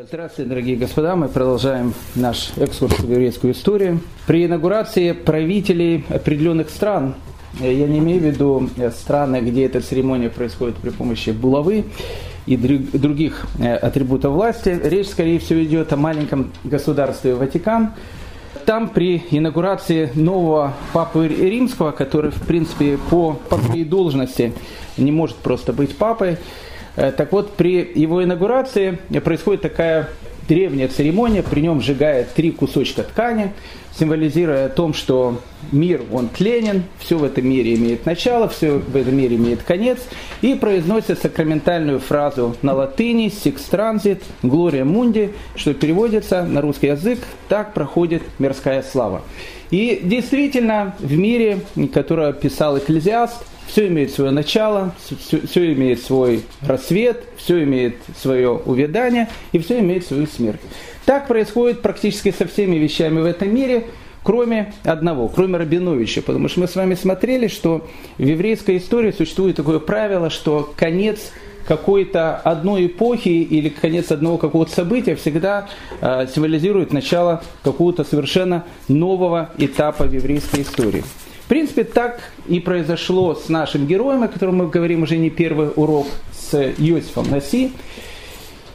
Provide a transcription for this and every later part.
Здравствуйте, дорогие господа. Мы продолжаем наш экскурс в еврейскую историю. При инаугурации правителей определенных стран, я не имею в виду страны, где эта церемония происходит при помощи булавы и других э, атрибутов власти, речь, скорее всего, идет о маленьком государстве Ватикан. Там при инаугурации нового папы римского, который, в принципе, по, по своей должности не может просто быть папой, Э, так вот, при его инаугурации происходит такая древняя церемония, при нем сжигает три кусочка ткани, символизируя о том, что мир, он тленен, все в этом мире имеет начало, все в этом мире имеет конец, и произносит сакраментальную фразу на латыни «Six Transit, Gloria Mundi», что переводится на русский язык «Так проходит мирская слава». И действительно, в мире, который писал Экклезиаст, все имеет свое начало, все, все имеет свой рассвет, все имеет свое увядание и все имеет свою смерть. Так происходит практически со всеми вещами в этом мире, кроме одного, кроме Рабиновича. Потому что мы с вами смотрели, что в еврейской истории существует такое правило, что конец какой-то одной эпохи или конец одного какого-то события всегда э, символизирует начало какого-то совершенно нового этапа в еврейской истории. В принципе, так и произошло с нашим героем, о котором мы говорим уже не первый урок, с Иосифом Наси.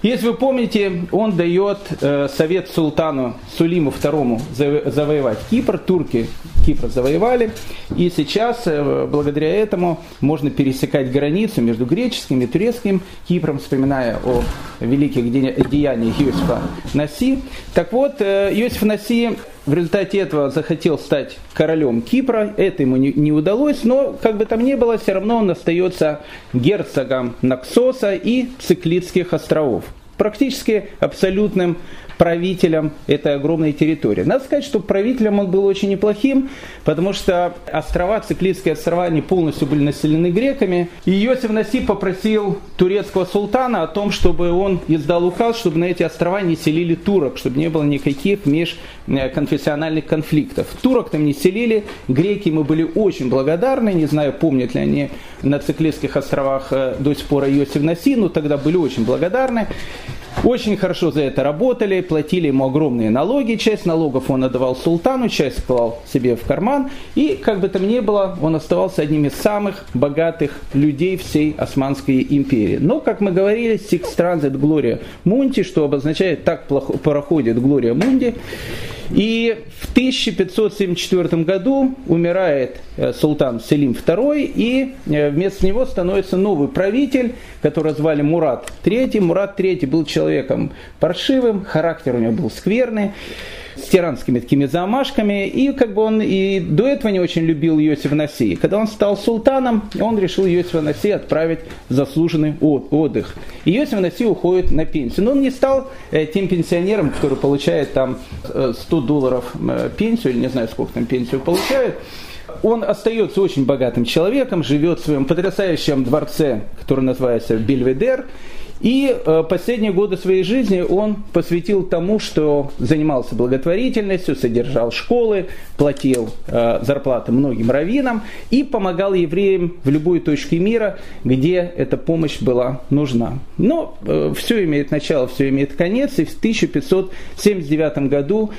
Если вы помните, он дает э, совет султану Сулиму II завоевать Кипр. Турки Кипр завоевали. И сейчас, э, благодаря этому, можно пересекать границу между греческим и турецким Кипром, вспоминая о великих деяниях Иосифа Наси. Так вот, э, Иосиф Наси в результате этого захотел стать королем Кипра. Это ему не, не удалось, но как бы там ни было, все равно он остается герцогом Наксоса и Циклитских островов. Практически абсолютным правителем этой огромной территории. Надо сказать, что правителем он был очень неплохим, потому что острова, Циклитские острова, они полностью были населены греками. И Йосиф Насип попросил турецкого султана о том, чтобы он издал указ, чтобы на эти острова не селили турок, чтобы не было никаких межконфессиональных конфликтов. Турок там не селили, греки мы были очень благодарны, не знаю, помнят ли они на Циклитских островах э, до сих пор Йосиф Наси, но тогда были очень благодарны. Очень хорошо за это работали, платили ему огромные налоги, часть налогов он отдавал султану, часть клал себе в карман, и как бы там ни было, он оставался одним из самых богатых людей всей Османской империи. Но, как мы говорили, Six Transit Gloria Mundi, что обозначает «так проходит Глория Мунди», и в 1574 году умирает э, султан Селим II, и э, вместо него становится новый правитель, которого звали Мурат III. Мурат III был человеком паршивым, характер у него был скверный с тиранскими такими замашками, и как бы он и до этого не очень любил Иосифа Наси. Когда он стал султаном, он решил Иосифа Наси отправить в заслуженный отдых. И Иосиф Наси уходит на пенсию. Но он не стал э, тем пенсионером, который получает там 100 э, долларов э, пенсию, или не знаю, сколько там пенсию получает, он остается очень богатым человеком, живет в своем потрясающем дворце, который называется Бельведер, и э, последние годы своей жизни он посвятил тому, что занимался благотворительностью, содержал школы, платил э, зарплаты многим раввинам и помогал евреям в любой точке мира, где эта помощь была нужна. Но э, все имеет начало, все имеет конец, и в 1579 году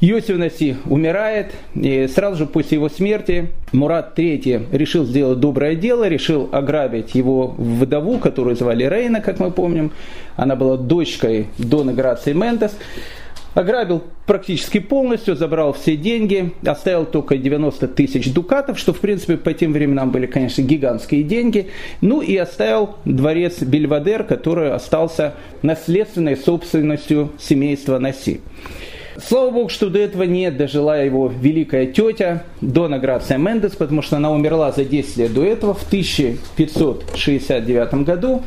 Йосиф Наси умирает, и сразу же после его смерти Мурат III решил сделать доброе дело, решил ограбить его вдову, которую звали Рейна, как мы помним. Она была дочкой Дона Грации Мендес. Ограбил практически полностью, забрал все деньги, оставил только 90 тысяч дукатов, что в принципе по тем временам были, конечно, гигантские деньги. Ну и оставил дворец Бельвадер, который остался наследственной собственностью семейства Наси. Слава богу, что до этого не дожила его великая тетя Дона Грация Мендес, потому что она умерла за 10 лет до этого, в 1569 году.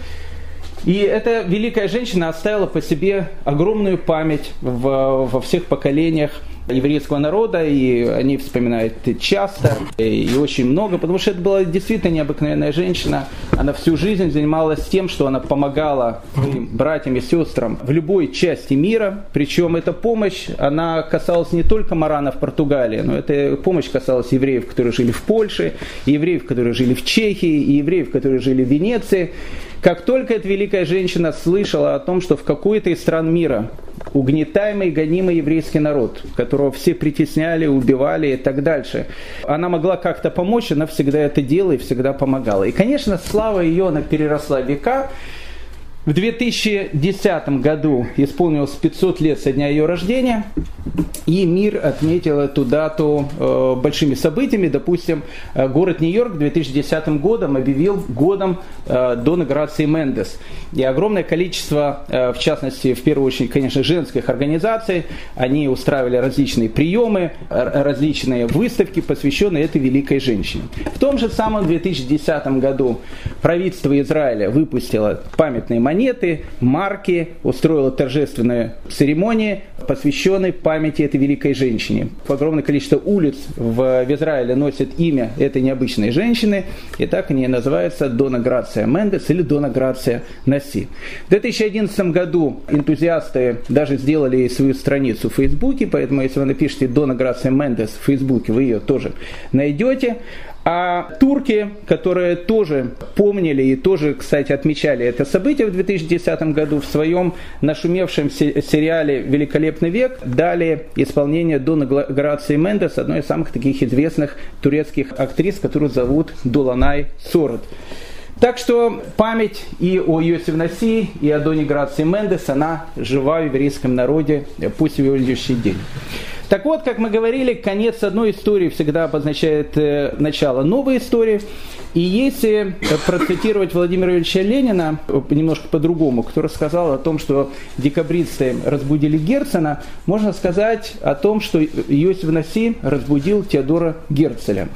И эта великая женщина оставила по себе огромную память в, во всех поколениях еврейского народа, и они вспоминают часто и очень много, потому что это была действительно необыкновенная женщина. Она всю жизнь занималась тем, что она помогала своим братьям и сестрам в любой части мира, причем эта помощь, она касалась не только Марана в Португалии, но эта помощь касалась евреев, которые жили в Польше, евреев, которые жили в Чехии, и евреев, которые жили в Венеции. Как только эта великая женщина слышала о том, что в какой-то из стран мира угнетаемый, гонимый еврейский народ, которого все притесняли, убивали и так дальше. Она могла как-то помочь, она всегда это делала и всегда помогала. И, конечно, слава ее, она переросла века. В 2010 году исполнилось 500 лет со дня ее рождения, и мир отметил эту дату э, большими событиями. Допустим, э, город Нью-Йорк 2010 годом объявил годом э, до инаугурации Мендес. И огромное количество, э, в частности, в первую очередь, конечно, женских организаций, они устраивали различные приемы, различные выставки, посвященные этой великой женщине. В том же самом 2010 году правительство Израиля выпустило памятные монеты, марки, устроила торжественные церемонии, посвященные памяти этой великой женщине. Огромное количество улиц в Израиле носит имя этой необычной женщины, и так они называются Дона Грация Мендес или Дона Грация Наси. В 2011 году энтузиасты даже сделали свою страницу в Фейсбуке, поэтому если вы напишите Дона Грация Мендес в Фейсбуке, вы ее тоже найдете. А турки, которые тоже помнили и тоже, кстати, отмечали это событие в 2010 году в своем нашумевшем сериале «Великолепный век», дали исполнение Дона Грации Мендес, одной из самых таких известных турецких актрис, которую зовут Дуланай Сорот. Так что память и о Йосиф Наси, и о Доне Грации Мендес, она жива в еврейском народе по сегодняшний день. Так вот, как мы говорили, конец одной истории всегда обозначает э, начало новой истории. И если э, процитировать Владимира Ильича Ленина э, немножко по-другому, который сказал о том, что декабристы разбудили Герцена, можно сказать о том, что Иосиф Наси разбудил Теодора Герцеля.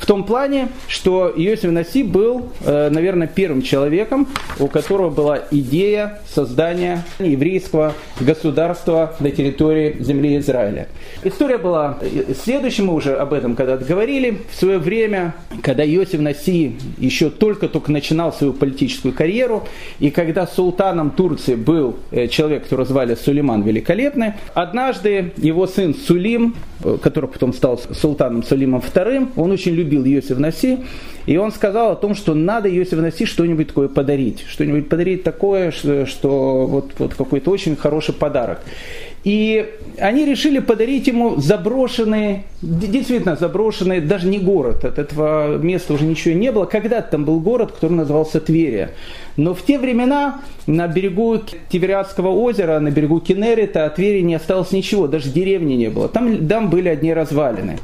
В том плане, что Иосиф Наси был, э, наверное, первым человеком, у которого была идея создания еврейского государства на территории земли Израиля. История была следующим, мы уже об этом когда-то говорили. В свое время, когда Иосиф Наси еще только-только начинал свою политическую карьеру, и когда султаном Турции был э, человек, которого звали Сулейман Великолепный, однажды его сын Сулим, э, который потом стал султаном Сулимом II, он очень любил любил Йосиф Наси, и он сказал о том, что надо Йосиф Наси что-нибудь такое подарить, что-нибудь подарить такое, что, что вот, вот какой-то очень хороший подарок. И они решили подарить ему заброшенный, действительно заброшенный, даже не город, от этого места уже ничего не было. Когда-то там был город, который назывался Тверия. Но в те времена на берегу Тивериадского озера, на берегу Кенерита от Твери не осталось ничего, даже деревни не было. Там, там были одни развалины.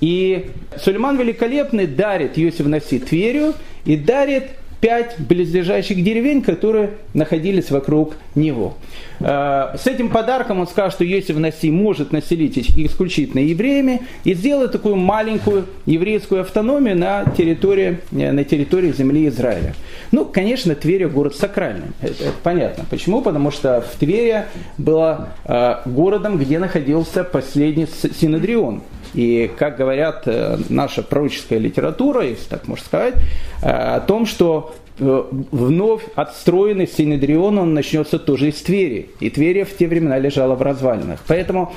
И Сулейман Великолепный дарит Иосиф Наси Тверию и дарит пять близлежащих деревень, которые находились вокруг него. Э, с этим подарком он сказал, что Йосиф Наси может населить исключительно евреями и сделать такую маленькую еврейскую автономию на территории, э, на территории земли Израиля. Ну, конечно, Тверь город сакральный. Это, это понятно. Почему? Потому что в Твери была э, городом, где находился последний Синодрион. И, как говорят э, наша пророческая литература, если так можно сказать, э, о том, что э, вновь отстроенный Синедрион, он начнется тоже из Твери. И Тверия в те времена лежала в развалинах. Поэтому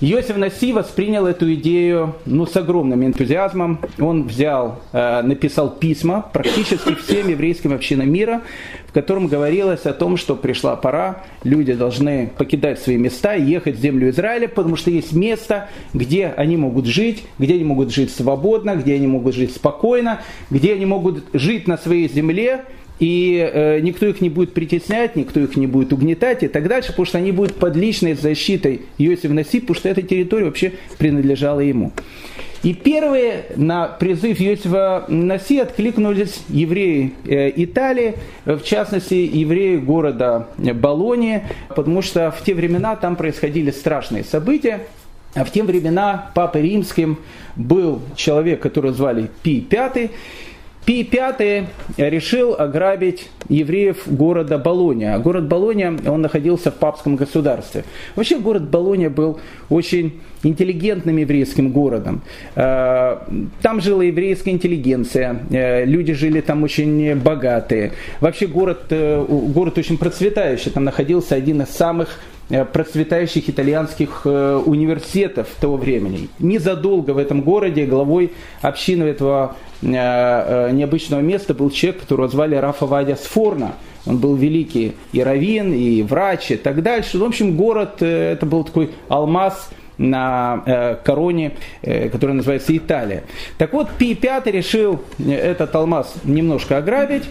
Йосиф Наси воспринял эту идею ну, с огромным энтузиазмом. Он взял, э, написал письма практически всем еврейским общинам мира, в котором говорилось о том, что пришла пора, люди должны покидать свои места и ехать в землю Израиля, потому что есть место, где они могут жить, где они могут жить свободно, где они могут жить спокойно, где они могут жить на своей земле, и э, никто их не будет притеснять, никто их не будет угнетать и так дальше, потому что они будут под личной защитой Иосифа Наси, потому что эта территория вообще принадлежала ему. И первые на призыв Иосифа Наси откликнулись евреи э, Италии, в частности, евреи города Болония, потому что в те времена там происходили страшные события. А в те времена Папой Римским был человек, которого звали Пи V, Пий V решил ограбить евреев города Болония. Город Болония, он находился в папском государстве. Вообще город Болония был очень интеллигентным еврейским городом. Э, там жила еврейская интеллигенция, э, люди жили там очень богатые. Вообще город, э, город очень процветающий, там находился один из самых процветающих итальянских университетов того времени. Незадолго в этом городе главой общины этого необычного места был человек, которого звали Рафа Вадя Сфорна. Он был великий и раввин, и врач, и так дальше. В общем, город, это был такой алмаз на э, короне, э, которая называется Италия. Так вот, Пи V решил э, этот алмаз немножко ограбить.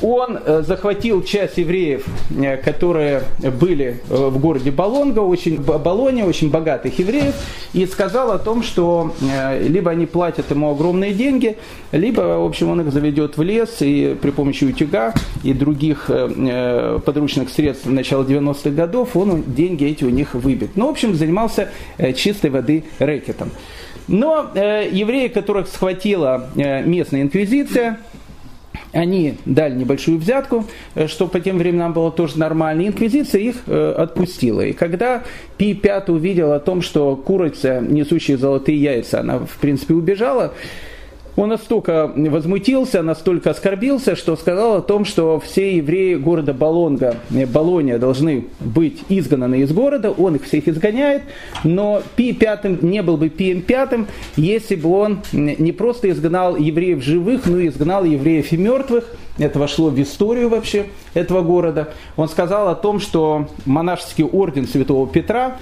Э, он э, захватил часть евреев, э, которые были э, в городе Болонга, очень, Болоне, очень богатых евреев, и сказал о том, что либо они платят ему огромные деньги, либо, в общем, он их заведет в лес и при помощи утюга и других подручных средств начала 90-х годов он деньги эти у них выбит. Ну, в общем, занимался чистой воды рэкетом. Но евреи, которых схватила местная инквизиция, они дали небольшую взятку, э, что по тем временам было тоже нормально. Инквизиция их э, отпустила. И когда Пи V увидел о том, что курица, несущая золотые яйца, она в принципе убежала, он настолько возмутился, настолько оскорбился, что сказал о том, что все евреи города Болонга, э, Болония должны быть изгнаны из города, он их всех изгоняет, но Пи пятым не был бы Пием пятым, если бы он не просто изгнал евреев живых, но и изгнал евреев и мертвых, это вошло в историю вообще этого города. Он сказал о том, что монашеский орден Святого Петра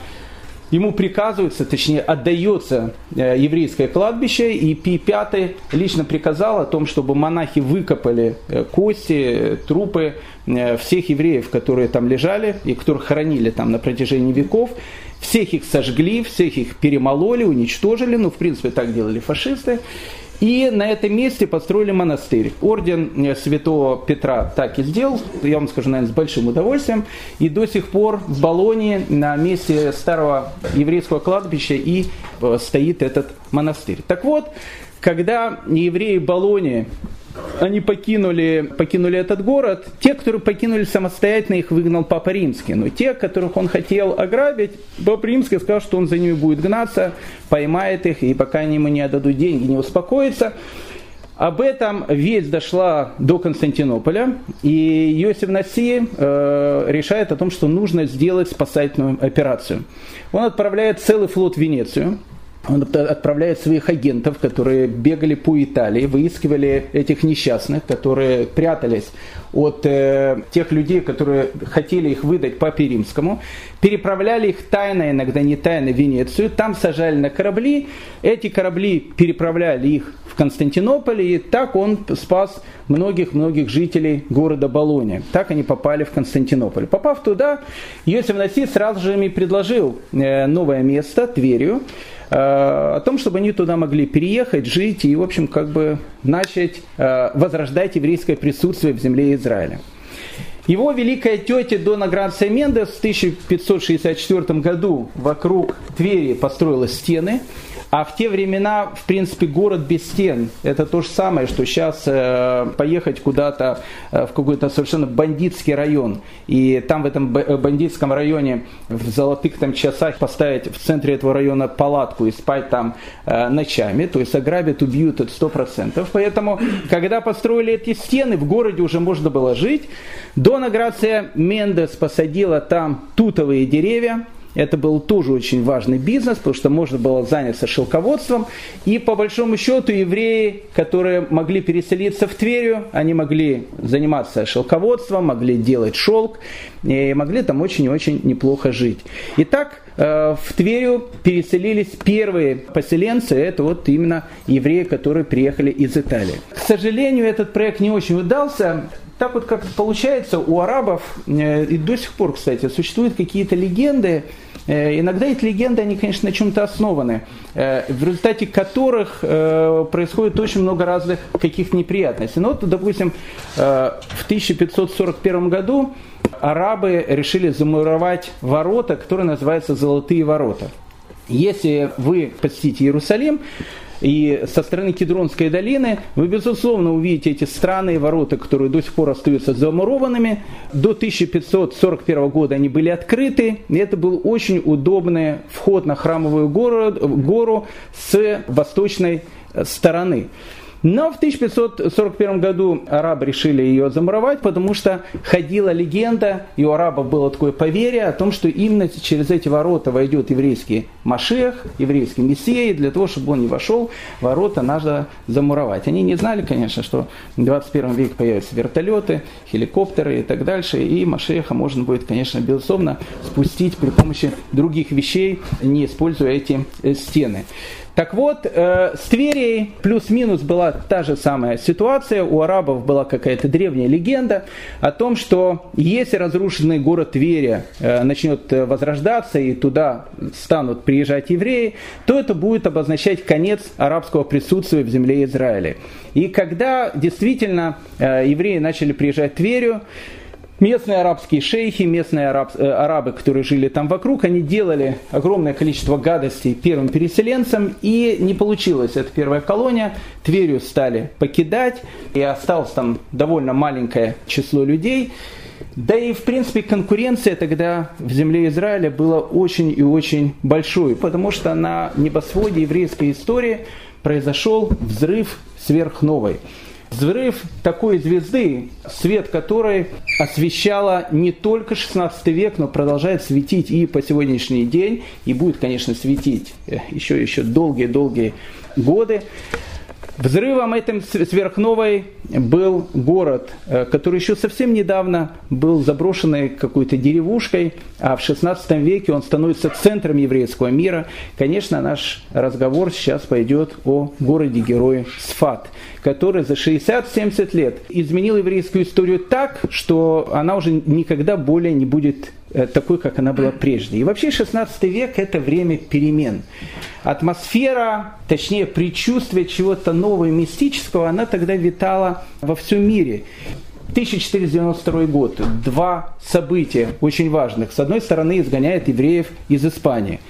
ему приказывается, точнее отдается э, еврейское кладбище, и Пи V лично приказал о том, чтобы монахи выкопали э, кости, трупы э, всех евреев, которые там лежали и которых хоронили там на протяжении веков. Всех их сожгли, всех их перемололи, уничтожили, ну, в принципе, так делали фашисты. И на этом месте построили монастырь. Орден э, святого Петра так и сделал, я вам скажу, наверное, с большим удовольствием. И до сих пор в Болонии на месте старого еврейского кладбища и э, стоит этот монастырь. Так вот, когда евреи Болонии они покинули, покинули этот город. Те, которые покинули самостоятельно, их выгнал Папа Римский. Но те, которых он хотел ограбить, Папа Римский сказал, что он за ними будет гнаться, поймает их, и пока они ему не отдадут деньги, не успокоится. Об этом весть дошла до Константинополя, и Йосиф Наси э, решает о том, что нужно сделать спасательную операцию. Он отправляет целый флот в Венецию, он отправляет своих агентов, которые бегали по Италии, выискивали этих несчастных, которые прятались от э, тех людей, которые хотели их выдать папе римскому, переправляли их тайно, иногда не тайно, в Венецию, там сажали на корабли, эти корабли переправляли их в Константинополь, и так он спас многих-многих жителей города Болония. Так они попали в Константинополь. Попав туда, Йосиф Наси сразу же им предложил э, новое место, Тверию, э, о том, чтобы они туда могли переехать, жить и, в общем, как бы начать э, возрождать еврейское присутствие в земле Израиля. Его великая тетя Дона Грация Мендес в 1564 году вокруг Твери построила стены, а в те времена, в принципе, город без стен, это то же самое, что сейчас э, поехать куда-то э, в какой-то совершенно бандитский район, и там в этом э, бандитском районе в золотых там часах поставить в центре этого района палатку и спать там ночами, то есть ограбят, убьют это сто процентов. Поэтому, когда построили эти стены, в городе уже можно было жить. Дона Грация Мендес посадила там тутовые деревья, это был тоже очень важный бизнес, потому что можно было заняться шелководством. И по большому счету евреи, которые могли переселиться в Тверью, они могли заниматься шелководством, могли делать шелк, и могли там очень и очень неплохо жить. Итак, э, в Тверью переселились первые поселенцы, это вот именно евреи, которые приехали из Италии. К сожалению, этот проект не очень удался. Так вот как получается у арабов, э, и до сих пор, кстати, существуют какие-то легенды, Э, иногда эти легенды, они, конечно, на чем-то основаны, э, в результате которых происходит очень много разных каких-то неприятностей. Ну вот, допустим, в 1541 году арабы решили замуровать ворота, которые называются «Золотые ворота». Если вы посетите Иерусалим, и со стороны Кедронской долины, вы, безусловно, увидите эти странные ворота, которые до сих пор остаются замурованными. До 1541 года они были открыты, и это был очень удобный вход на храмовую гору, гору с восточной стороны. Но в 1541 году арабы решили ее замуровать, потому что ходила легенда, и у арабов было такое поверье о том, что именно через эти ворота войдет еврейский Машех, еврейский Мессия, и для того, чтобы он не вошел, ворота надо замуровать. Они не знали, конечно, что в 21 веке появятся вертолеты, хеликоптеры и так дальше, и Машеха можно будет, конечно, безусловно, спустить при помощи других вещей, не используя эти э, стены. Так вот, э, с Тверией плюс-минус была та же самая ситуация. У арабов была какая-то древняя легенда о том, что если разрушенный город Тверия э, начнет э, возрождаться и туда станут приезжать евреи, то это будет обозначать конец арабского присутствия в земле Израиля. И когда действительно э, евреи начали приезжать в Тверию, Местные арабские шейхи, местные араб, э, арабы, которые жили там вокруг, они делали огромное количество гадостей первым переселенцам, и не получилось эта первая колония. Тверью стали покидать, и осталось там довольно маленькое число людей. Да и, в принципе, конкуренция тогда в земле Израиля была очень и очень большой, потому что на небосводе еврейской истории произошел взрыв сверхновой. Взрыв такой звезды, свет которой освещала не только 16 век, но продолжает светить и по сегодняшний день, и будет, конечно, светить еще, еще долгие-долгие годы. Взрывом этим сверхновой был город, э, который еще совсем недавно был заброшенной какой-то деревушкой, а в 16 веке он становится центром еврейского мира. Конечно, наш разговор сейчас пойдет о городе-герое Сфат, который за 60-70 лет изменил еврейскую историю так, что она уже никогда более не будет такой, как она была прежде. И вообще 16 век – это время перемен. Атмосфера, точнее предчувствие чего-то нового и мистического, она тогда витала во всем мире. 1492 год. Два события очень важных. С одной стороны, изгоняет евреев из Испании.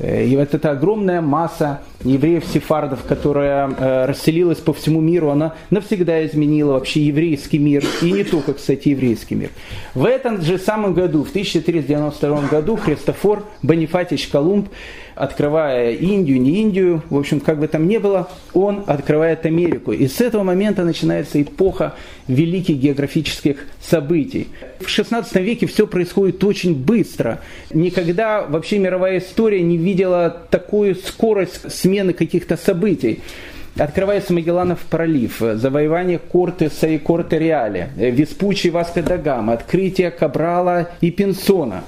Э, и вот эта огромная масса евреев-сефардов, которая э, расселилась по всему миру, она навсегда изменила вообще еврейский мир. И не только, кстати, еврейский мир. В этом же самом году, в 1492 году, Христофор Бонифатич Колумб открывая Индию, не Индию, в общем, как бы там ни было, он открывает Америку. И с этого момента начинается эпоха великих географических событий. В XVI веке все происходит очень быстро. Никогда вообще мировая история не видела такую скорость смены каких-то событий. Открывается Магелланов пролив, завоевание Кортеса и Корте-Реале, Веспуччи и Васко да открытие Кабрала и Пинсона.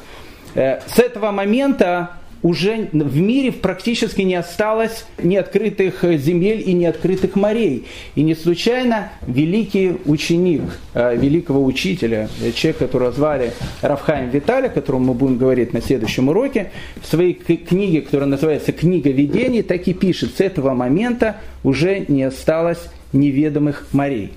Э, с этого момента уже в мире практически не осталось неоткрытых земель и неоткрытых морей. И не случайно великий ученик э, великого учителя, э, человек, которого звали Равхаем Виталий, о котором мы будем говорить на следующем уроке, в своей книге, которая называется «Книга видений», так и пишет, с этого момента уже не осталось неведомых морей.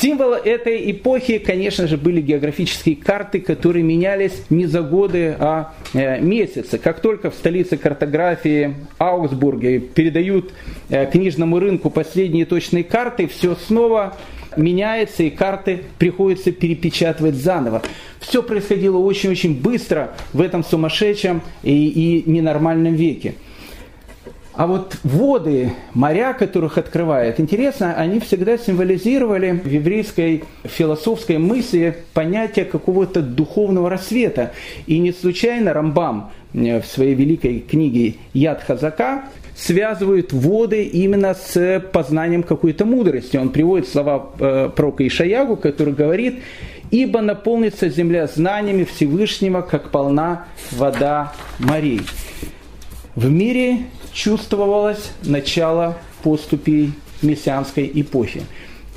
Символы этой эпохи, конечно же, были географические карты, которые менялись не за годы, а э, месяцы. Как только в столице картографии Аугсбурге передают э, книжному рынку последние точные карты, все снова меняется и карты приходится перепечатывать заново. Все происходило очень-очень быстро в этом сумасшедшем и, и ненормальном веке. А вот воды, моря, которых открывает, интересно, они всегда символизировали в еврейской философской мысли понятие какого-то духовного рассвета. И не случайно Рамбам э, в своей великой книге «Яд Хазака» связывает воды именно с познанием какой-то мудрости. Он приводит слова э, пророка Ишаягу, который говорит, «Ибо наполнится земля знаниями Всевышнего, как полна вода морей». В мире чувствовалось начало поступей мессианской эпохи.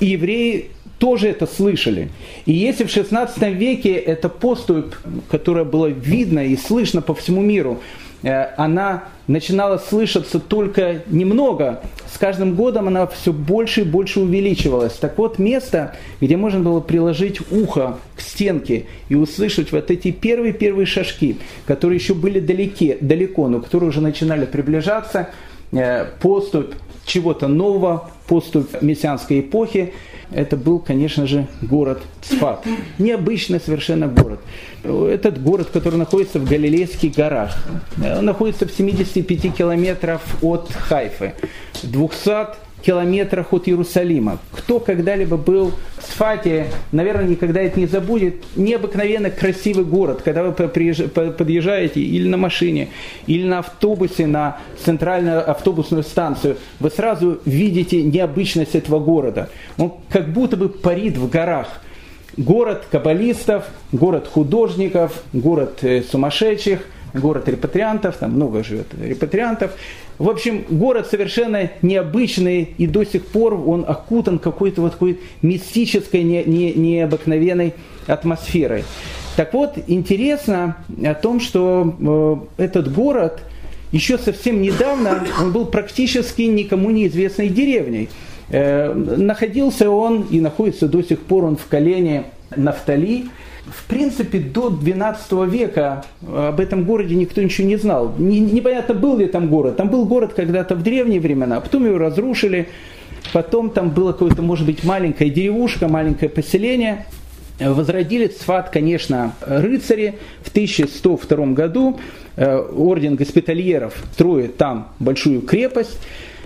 И евреи тоже это слышали. И если в XVI веке эта поступь, которая была видна и слышна по всему миру, Э, она начинала слышаться только немного, с каждым годом она все больше и больше увеличивалась. Так вот, место, где можно было приложить ухо к стенке и услышать вот эти первые-первые шажки, которые еще были далеки, далеко, но которые уже начинали приближаться, э, поступь чего-то нового, поступ мессианской эпохи, это был, конечно же, город Цфат. Необычный совершенно город. Этот город, который находится в Галилейских горах, он находится в 75 километрах от Хайфы, 200 километрах от Иерусалима. Кто когда-либо был в Сфате, наверное, никогда это не забудет. Необыкновенно красивый город, когда вы подъезжаете или на машине, или на автобусе на центральную автобусную станцию, вы сразу видите необычность этого города. Он как будто бы парит в горах. Город каббалистов, город художников, город э, сумасшедших – город репатриантов, там много живет репатриантов. В общем, город совершенно необычный, и до сих пор он окутан какой-то вот такой мистической, не, не, необыкновенной атмосферой. Так вот, интересно о том, что э, этот город еще совсем недавно, он был практически никому неизвестной деревней. Э, находился он и находится до сих пор он в колене Нафтали, в принципе, до 12 века об этом городе никто ничего не знал. Не, непонятно, был ли там город. Там был город когда-то в древние времена, а потом его разрушили. Потом там было какое-то, может быть, маленькая деревушка, маленькое поселение. Возродили Цфат, конечно, рыцари. В 1102 году э, орден госпитальеров строит там большую крепость.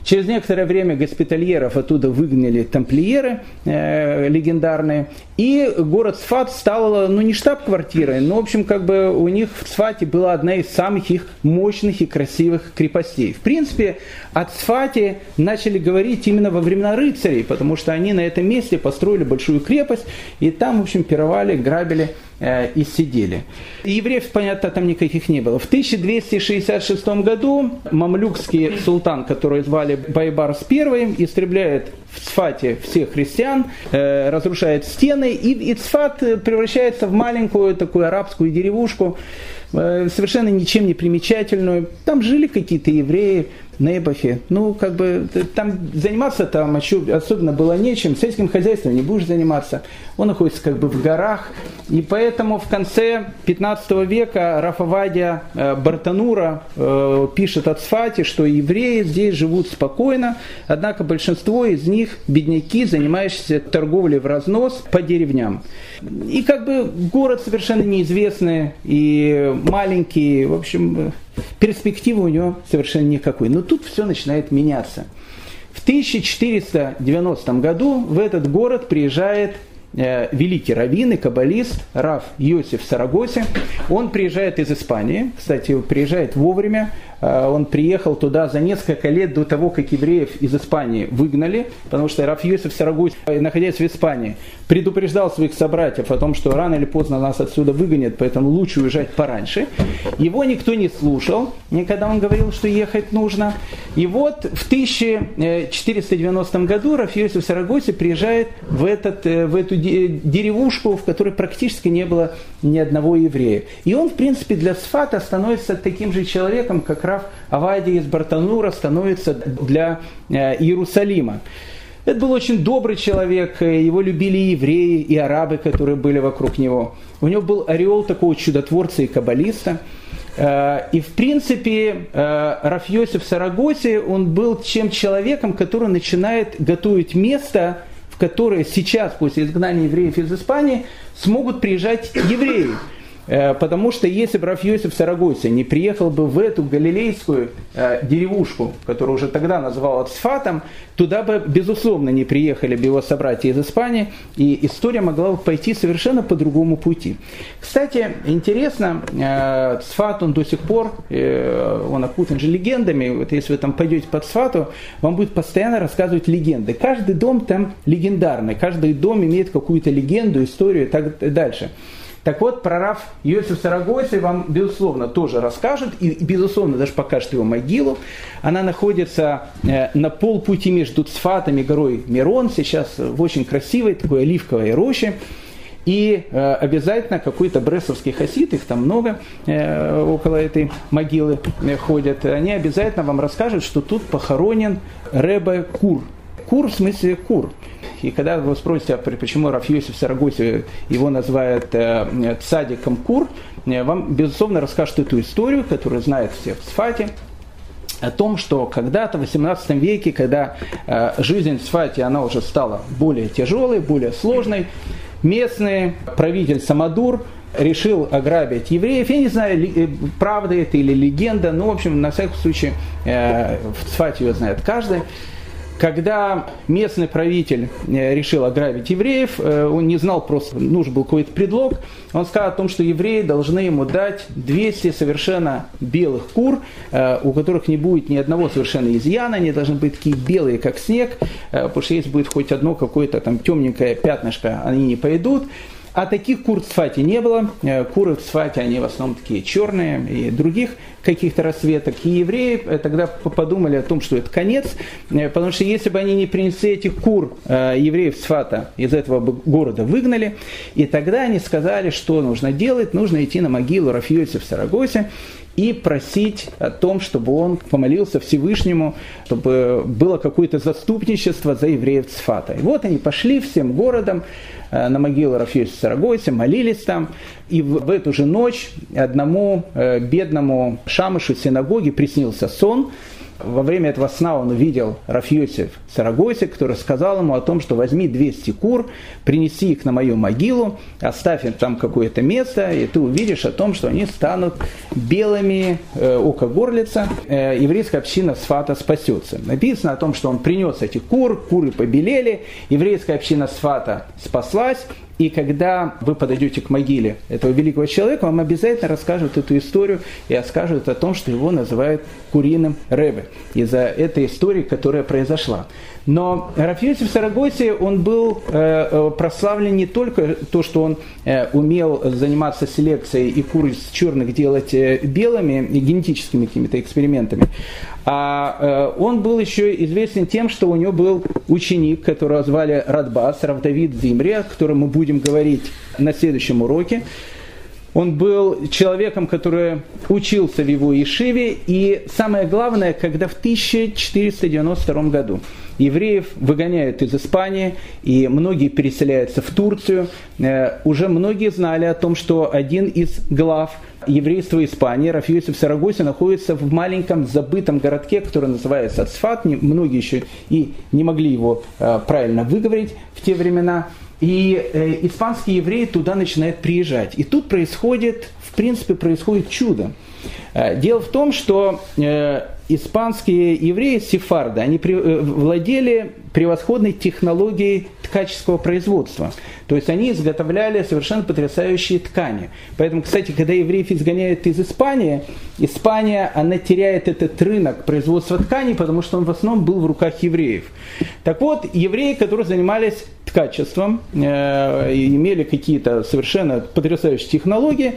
Через некоторое время госпитальеров оттуда выгнали тамплиеры э, легендарные, и город Сфат стал, ну не штаб-квартирой, но, в общем, как бы у них в Сфате была одна из самых их мощных и красивых крепостей. В принципе, от Сфате начали говорить именно во времена рыцарей, потому что они на этом месте построили большую крепость, и там, в общем, пировали, грабили и сидели. Евреев, понятно, там никаких не было. В 1266 году мамлюкский султан, который звали Байбарс I, истребляет в Цфате всех христиан, э, разрушает стены, и, и Цфат превращается в маленькую такую арабскую деревушку, э, совершенно ничем не примечательную. Там жили какие-то евреи, Нейбахе. Ну, как бы там заниматься там особенно было нечем. Сельским хозяйством не будешь заниматься. Он находится как бы в горах. И поэтому в конце 15 века Рафавадия э, Бартанура э, пишет о Цфате, что евреи здесь живут спокойно, однако большинство из них бедняки, занимающиеся торговлей в разнос по деревням. И как бы город совершенно неизвестный и маленький, в общем, перспективы у него совершенно никакой. Но тут все начинает меняться. В 1490 году в этот город приезжает Э, великий раввин и каббалист Раф Йосиф Сарагоси. Он приезжает из Испании, кстати, приезжает вовремя. Э, он приехал туда за несколько лет до того, как евреев из Испании выгнали, потому что Раф Йосиф Сарагоси, находясь в Испании, предупреждал своих собратьев о том, что рано или поздно нас отсюда выгонят, поэтому лучше уезжать пораньше. Его никто не слушал, никогда он говорил, что ехать нужно. И вот в 1490 году Раф Йосиф Сарагоси приезжает в, этот, э, в эту деревушку, в которой практически не было ни одного еврея. И он, в принципе, для Сфата становится таким же человеком, как Раф Авадий из Бартанура становится для э, Иерусалима. Это был очень добрый человек, его любили и евреи, и арабы, которые были вокруг него. У него был ореол такого чудотворца и каббалиста. Э, и в принципе э, Рафьосиф Сарагоси, он был чем человеком, который начинает готовить место которые сейчас, после изгнания евреев из Испании, смогут приезжать евреи. Э, потому что если бы Раф Йосиф Сарагосе не приехал бы в эту галилейскую э, деревушку, которую уже тогда называл Цфатом, туда бы, безусловно, не приехали бы его собратья из Испании, и история могла бы пойти совершенно по другому пути. Кстати, интересно, э, Цфат, он до сих пор, он окутан же легендами, вот если вы там пойдете по Цфату, вам будет постоянно рассказывать легенды. Каждый дом там легендарный, каждый дом имеет какую-то легенду, историю и так дальше. Так вот, прорав Йосиф Сарагоси вам, безусловно, тоже расскажет и, безусловно, даже покажет его могилу. Она находится э, на полпути между Цфатом и горой Мирон, сейчас в очень красивой такой оливковой роще. И э, обязательно какой-то бресовский хасид, их там много э, около этой могилы ходят, они обязательно вам расскажут, что тут похоронен Ребе Кур. Кур в смысле кур. И когда вы спросите, а почему Раф Йосиф Сарагоси его называют э, цадиком Кур, э, вам, безусловно, расскажут эту историю, которую знает все в Сфате. о том, что когда-то в 18 веке, когда э, жизнь в Сфате, она уже стала более тяжелой, более сложной, местный правитель Самадур решил ограбить евреев. Я не знаю, э, правда это или легенда, но, в общем, на всякий случай, э, в Цфате ее знает каждый. Когда местный правитель э, решил ограбить евреев, он не знал просто, нужен был какой-то предлог, он сказал о том, что евреи должны ему дать 200 совершенно белых кур, у которых не будет ни одного совершенно изъяна, они должны быть такие белые, как снег, потому что если будет хоть одно какое-то там темненькое пятнышко, они не пойдут. А таких кур в Цфате не было. Э, куры в Цфате, они в основном такие черные и других каких-то расцветок. И евреи э, тогда подумали о том, что это конец, э, потому что если бы они не принесли этих кур, евреев Цфата из этого города выгнали, и тогда они сказали, что нужно делать, нужно идти на могилу Рафиоси в Сарагосе, и просить о том, чтобы он помолился Всевышнему, чтобы было какое-то заступничество за евреев Цфата. И вот они пошли всем городом, Э, на могилу Рафиуса Сарагойса, молились там. И в, в эту же ночь одному э, бедному шамышу синагоги приснился сон, во время этого сна он увидел Рафьосиф Сарагойсе, который сказал ему о том, что возьми 200 кур, принеси их на мою могилу, оставь им там какое-то место, и ты увидишь о том, что они станут белыми э, око горлица, э, еврейская община Сфата спасется. Написано о том, что он принес эти кур, куры побелели, еврейская община Сфата спаслась, и когда вы подойдете к могиле этого великого человека, вам обязательно расскажут эту историю и расскажут о том, что его называют куриным Рэбе из-за этой истории, которая произошла. Но Рафиосиф Сарагоси, он был э, э, прославлен не только то, что он э, умел заниматься селекцией и кур из черных делать белыми, и генетическими какими-то экспериментами, а он был еще известен тем, что у него был ученик, которого звали Радбас, Равдавид Зимри, о котором мы будем говорить на следующем уроке. Он был человеком, который учился в его Ишиве, и самое главное, когда в 1492 году евреев выгоняют из Испании, и многие переселяются в Турцию, э, уже многие знали о том, что один из глав еврейства Испании, Рафиосиф Сарагоси, находится в маленьком забытом городке, который называется Ацфат. Многие еще и не могли его э, правильно выговорить в те времена. И э, испанские евреи туда начинают приезжать. И тут происходит, в принципе, происходит чудо. Э, дело в том, что э, испанские евреи, сефарды, они при, э, владели превосходной технологией ткаческого производства. То есть они изготовляли совершенно потрясающие ткани. Поэтому, кстати, когда евреев изгоняют из Испании, Испания, она теряет этот рынок производства тканей, потому что он в основном был в руках евреев. Так вот, евреи, которые занимались ткачеством, э, имели какие-то совершенно потрясающие технологии,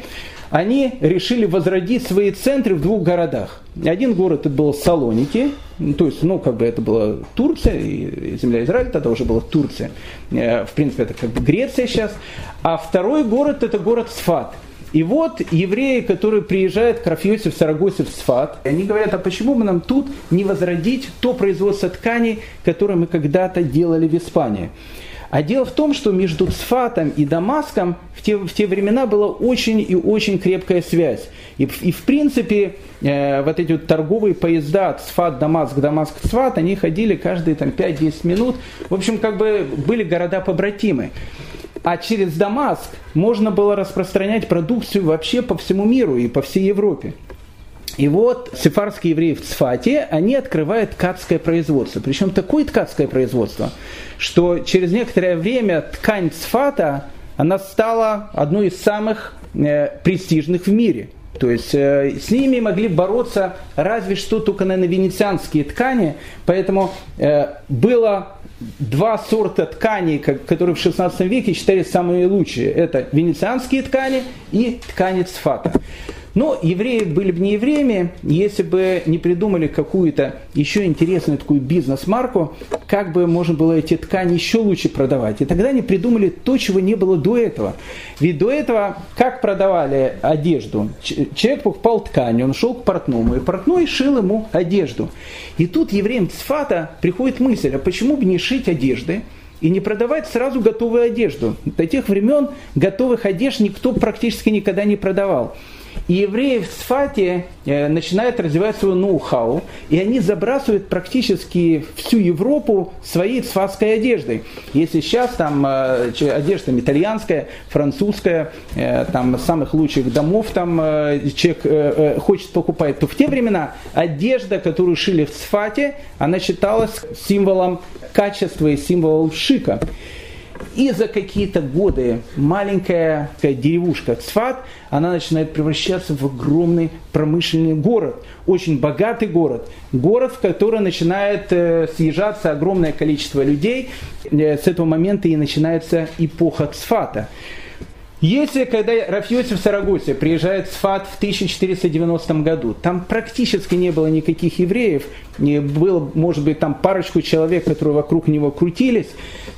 они решили возродить свои центры в двух городах. Один город это был Салоники, то есть, ну, как бы это была Турция, земля Израиля тогда уже была Турция. Э, в принципе, это как бы Греция сейчас. А второй город это город Сфат. И вот евреи, которые приезжают к Рафьосе в Сарагосе в Сфат, они говорят, а почему бы нам тут не возродить то производство тканей, которое мы когда-то делали в Испании? А дело в том, что между Цфатом и Дамаском в те, в те времена была очень и очень крепкая связь. И, и в принципе, э, вот эти вот торговые поезда Цфат, Дамаск, Дамаск, Цфат, они ходили каждые там, 5-10 минут. В общем, как бы были города побратимы. А через Дамаск можно было распространять продукцию вообще по всему миру и по всей Европе. И вот сефарские евреи в Цфате, они открывают ткацкое производство. Причем такое ткацкое производство, что через некоторое время ткань Цфата, она стала одной из самых э, престижных в мире. То есть э, с ними могли бороться разве что только на венецианские ткани. Поэтому э, было два сорта тканей, которые в 16 веке считались самые лучшие. Это венецианские ткани и ткани цфата. Но евреи были бы не евреями, если бы не придумали какую-то еще интересную такую бизнес-марку, как бы можно было эти ткани еще лучше продавать. И тогда они придумали то, чего не было до этого. Ведь до этого как продавали одежду? Человек покупал ткань, он шел к портному, и портной шил ему одежду. И тут евреям Цфата приходит мысль, а почему бы не шить одежды, и не продавать сразу готовую одежду. До тех времен готовых одежд никто практически никогда не продавал. И евреи в Сфате э, начинают развивать свой ноу-хау, и они забрасывают практически всю Европу своей цфатской одеждой. Если сейчас там э, одежда там, итальянская, французская, э, там самых лучших домов там человек хочет покупать, то в те времена одежда, которую шили в Сфате, она считалась символом качества и символом шика. И за какие-то годы маленькая такая деревушка Цфат, она начинает превращаться в огромный промышленный город, очень богатый город, город, в который начинает э, съезжаться огромное количество людей. Э, с этого момента и начинается эпоха Цфата. Если, когда Рафьосиф Сарагосе приезжает в Сфат в 1490 году, там практически не было никаких евреев, не было, может быть, там парочку человек, которые вокруг него крутились,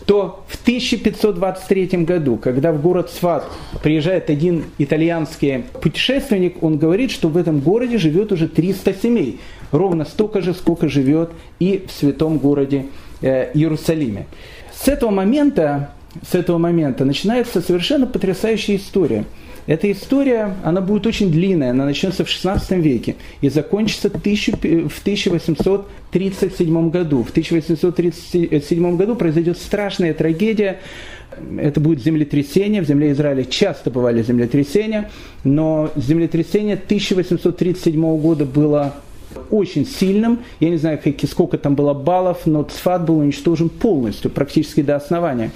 то в 1523 году, когда в город Сфат приезжает один итальянский путешественник, он говорит, что в этом городе живет уже 300 семей, ровно столько же, сколько живет и в святом городе э, Иерусалиме. С этого момента с этого момента начинается совершенно потрясающая история. Эта история, она будет очень длинная, она начнется в 16 веке и закончится в 1837 году. В 1837 году произойдет страшная трагедия, это будет землетрясение. В земле Израиля часто бывали землетрясения, но землетрясение 1837 года было очень сильным. Я не знаю, сколько там было баллов, но Цфат был уничтожен полностью, практически до основания.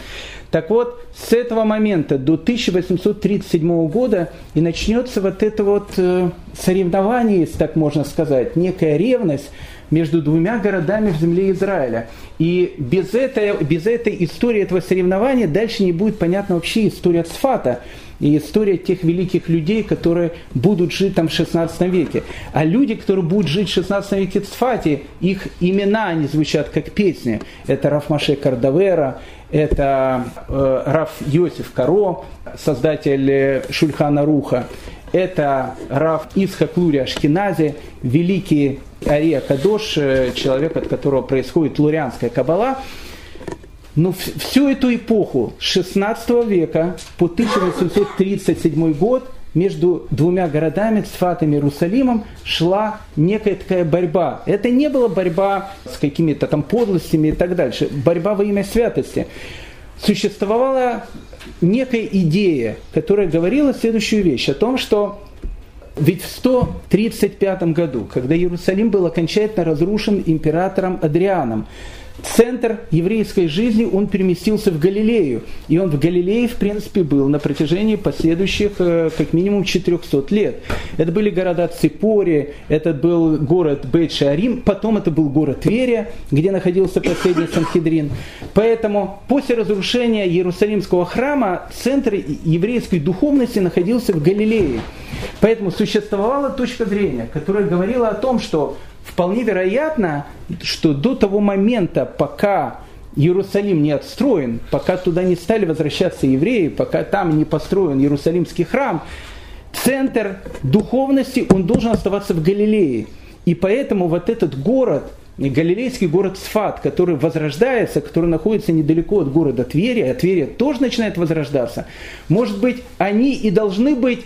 Так вот, с этого момента до 1837 года и начнется вот это вот э, соревнование, если так можно сказать, некая ревность между двумя городами в земле Израиля. И без этой, без этой истории, этого соревнования дальше не будет понятна вообще история Цфата и история тех великих людей, которые будут жить там в 16 веке. А люди, которые будут жить в 16 веке в Цфате, их имена, они звучат как песни. Это Рафмаше Кардавера, это э, Раф Йосиф Каро, создатель э, Шульхана Руха. Это Раф Исхак Лури Ашкинази, великий Ария Кадош, э, человек, от которого происходит лурианская кабала. Но всю эту эпоху с 16 века по 1837 год – между двумя городами, Цфатом и Иерусалимом, шла некая такая борьба. Это не была борьба с какими-то там подлостями и так дальше, борьба во имя святости. Существовала некая идея, которая говорила следующую вещь, о том, что ведь в 135 году, когда Иерусалим был окончательно разрушен императором Адрианом, центр еврейской жизни, он переместился в Галилею. И он в Галилее, в принципе, был на протяжении последующих э, как минимум 400 лет. Это были города Ципори, это был город Бейт-Шарим, потом это был город Тверия, где находился последний Санхедрин. Поэтому после разрушения Иерусалимского храма центр еврейской духовности находился в Галилее. Поэтому существовала точка зрения, которая говорила о том, что вполне вероятно, что до того момента, пока Иерусалим не отстроен, пока туда не стали возвращаться евреи, пока там не построен Иерусалимский храм, центр духовности, он должен оставаться в Галилее. И поэтому вот этот город, галилейский город Сфат, который возрождается, который находится недалеко от города Твери, а Тверия тоже начинает возрождаться, может быть, они и должны быть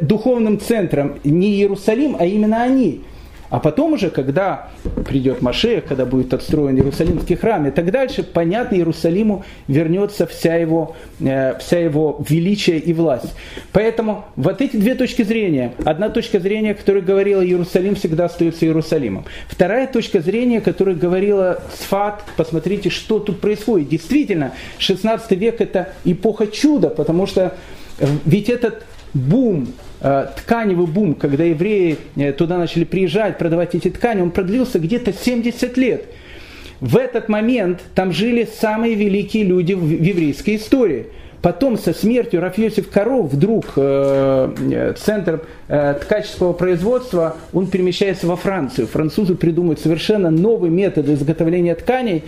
духовным центром не Иерусалим, а именно они – а потом уже, когда придет Машех, когда будет отстроен Иерусалимский храм и так дальше, понятно, Иерусалиму вернется вся его, э, вся его величие и власть. Поэтому вот эти две точки зрения. Одна точка зрения, которая говорила, Иерусалим всегда остается Иерусалимом. Вторая точка зрения, которая говорила, Сфат, посмотрите, что тут происходит. Действительно, 16 век это эпоха чуда, потому что э, ведь этот бум тканевый бум, когда евреи э, туда начали приезжать, продавать эти ткани, он продлился где-то 70 лет. В этот момент там жили самые великие люди в еврейской истории. Потом со смертью Рафьосиф Коров вдруг э, центр э, ткаческого производства, он перемещается во Францию. Французы придумывают совершенно новый метод изготовления тканей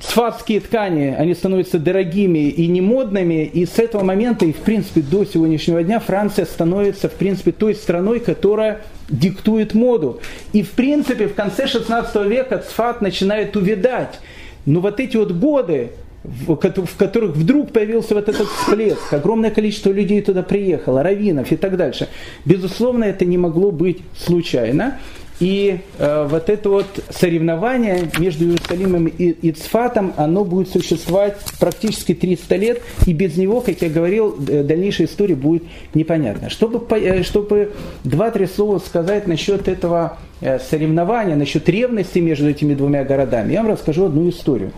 сфатские ткани, они становятся дорогими и немодными, и с этого момента, и в принципе до сегодняшнего дня, Франция становится в принципе той страной, которая диктует моду. И в принципе в конце 16 века Цфат начинает увядать. Но вот эти вот годы, в которых вдруг появился вот этот всплеск, огромное количество людей туда приехало, раввинов и так дальше. Безусловно, это не могло быть случайно. И э, вот это вот соревнование между Иерусалимом и, и Цфатом, оно будет существовать практически 300 лет, и без него, как я говорил, дальнейшая история будет непонятна. Чтобы, э, чтобы два-три слова сказать насчет этого э, соревнования, насчет ревности между этими двумя городами, я вам расскажу одну историю.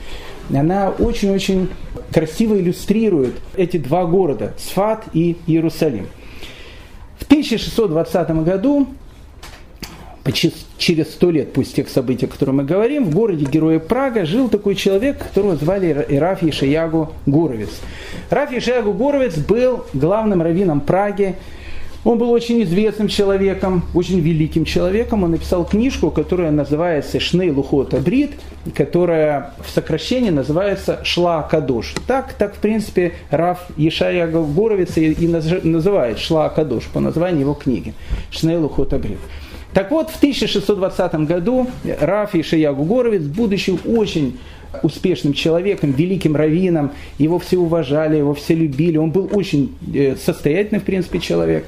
Она очень-очень красиво иллюстрирует эти два города, Сфат и Иерусалим. В 1620 году через сто лет после тех событий, о которых мы говорим, в городе Героя Прага жил такой человек, которого звали Раф Ешиягу Горовец. Раф Ешиягу Горовец был главным раввином Праги. Он был очень известным человеком, очень великим человеком. Он написал книжку, которая называется «Шней Лухота Брит», которая в сокращении называется «Шла Кадош». Так, так в принципе, Раф Ешаяга Горовец и называет «Шла Кадош» по названию его книги «Шней Лухота Брит». Так вот, в 1620 году Раф Ишиягу Горовец, будучи очень успешным человеком, великим раввином, его все уважали, его все любили, он был очень э, состоятельный, в принципе, человек.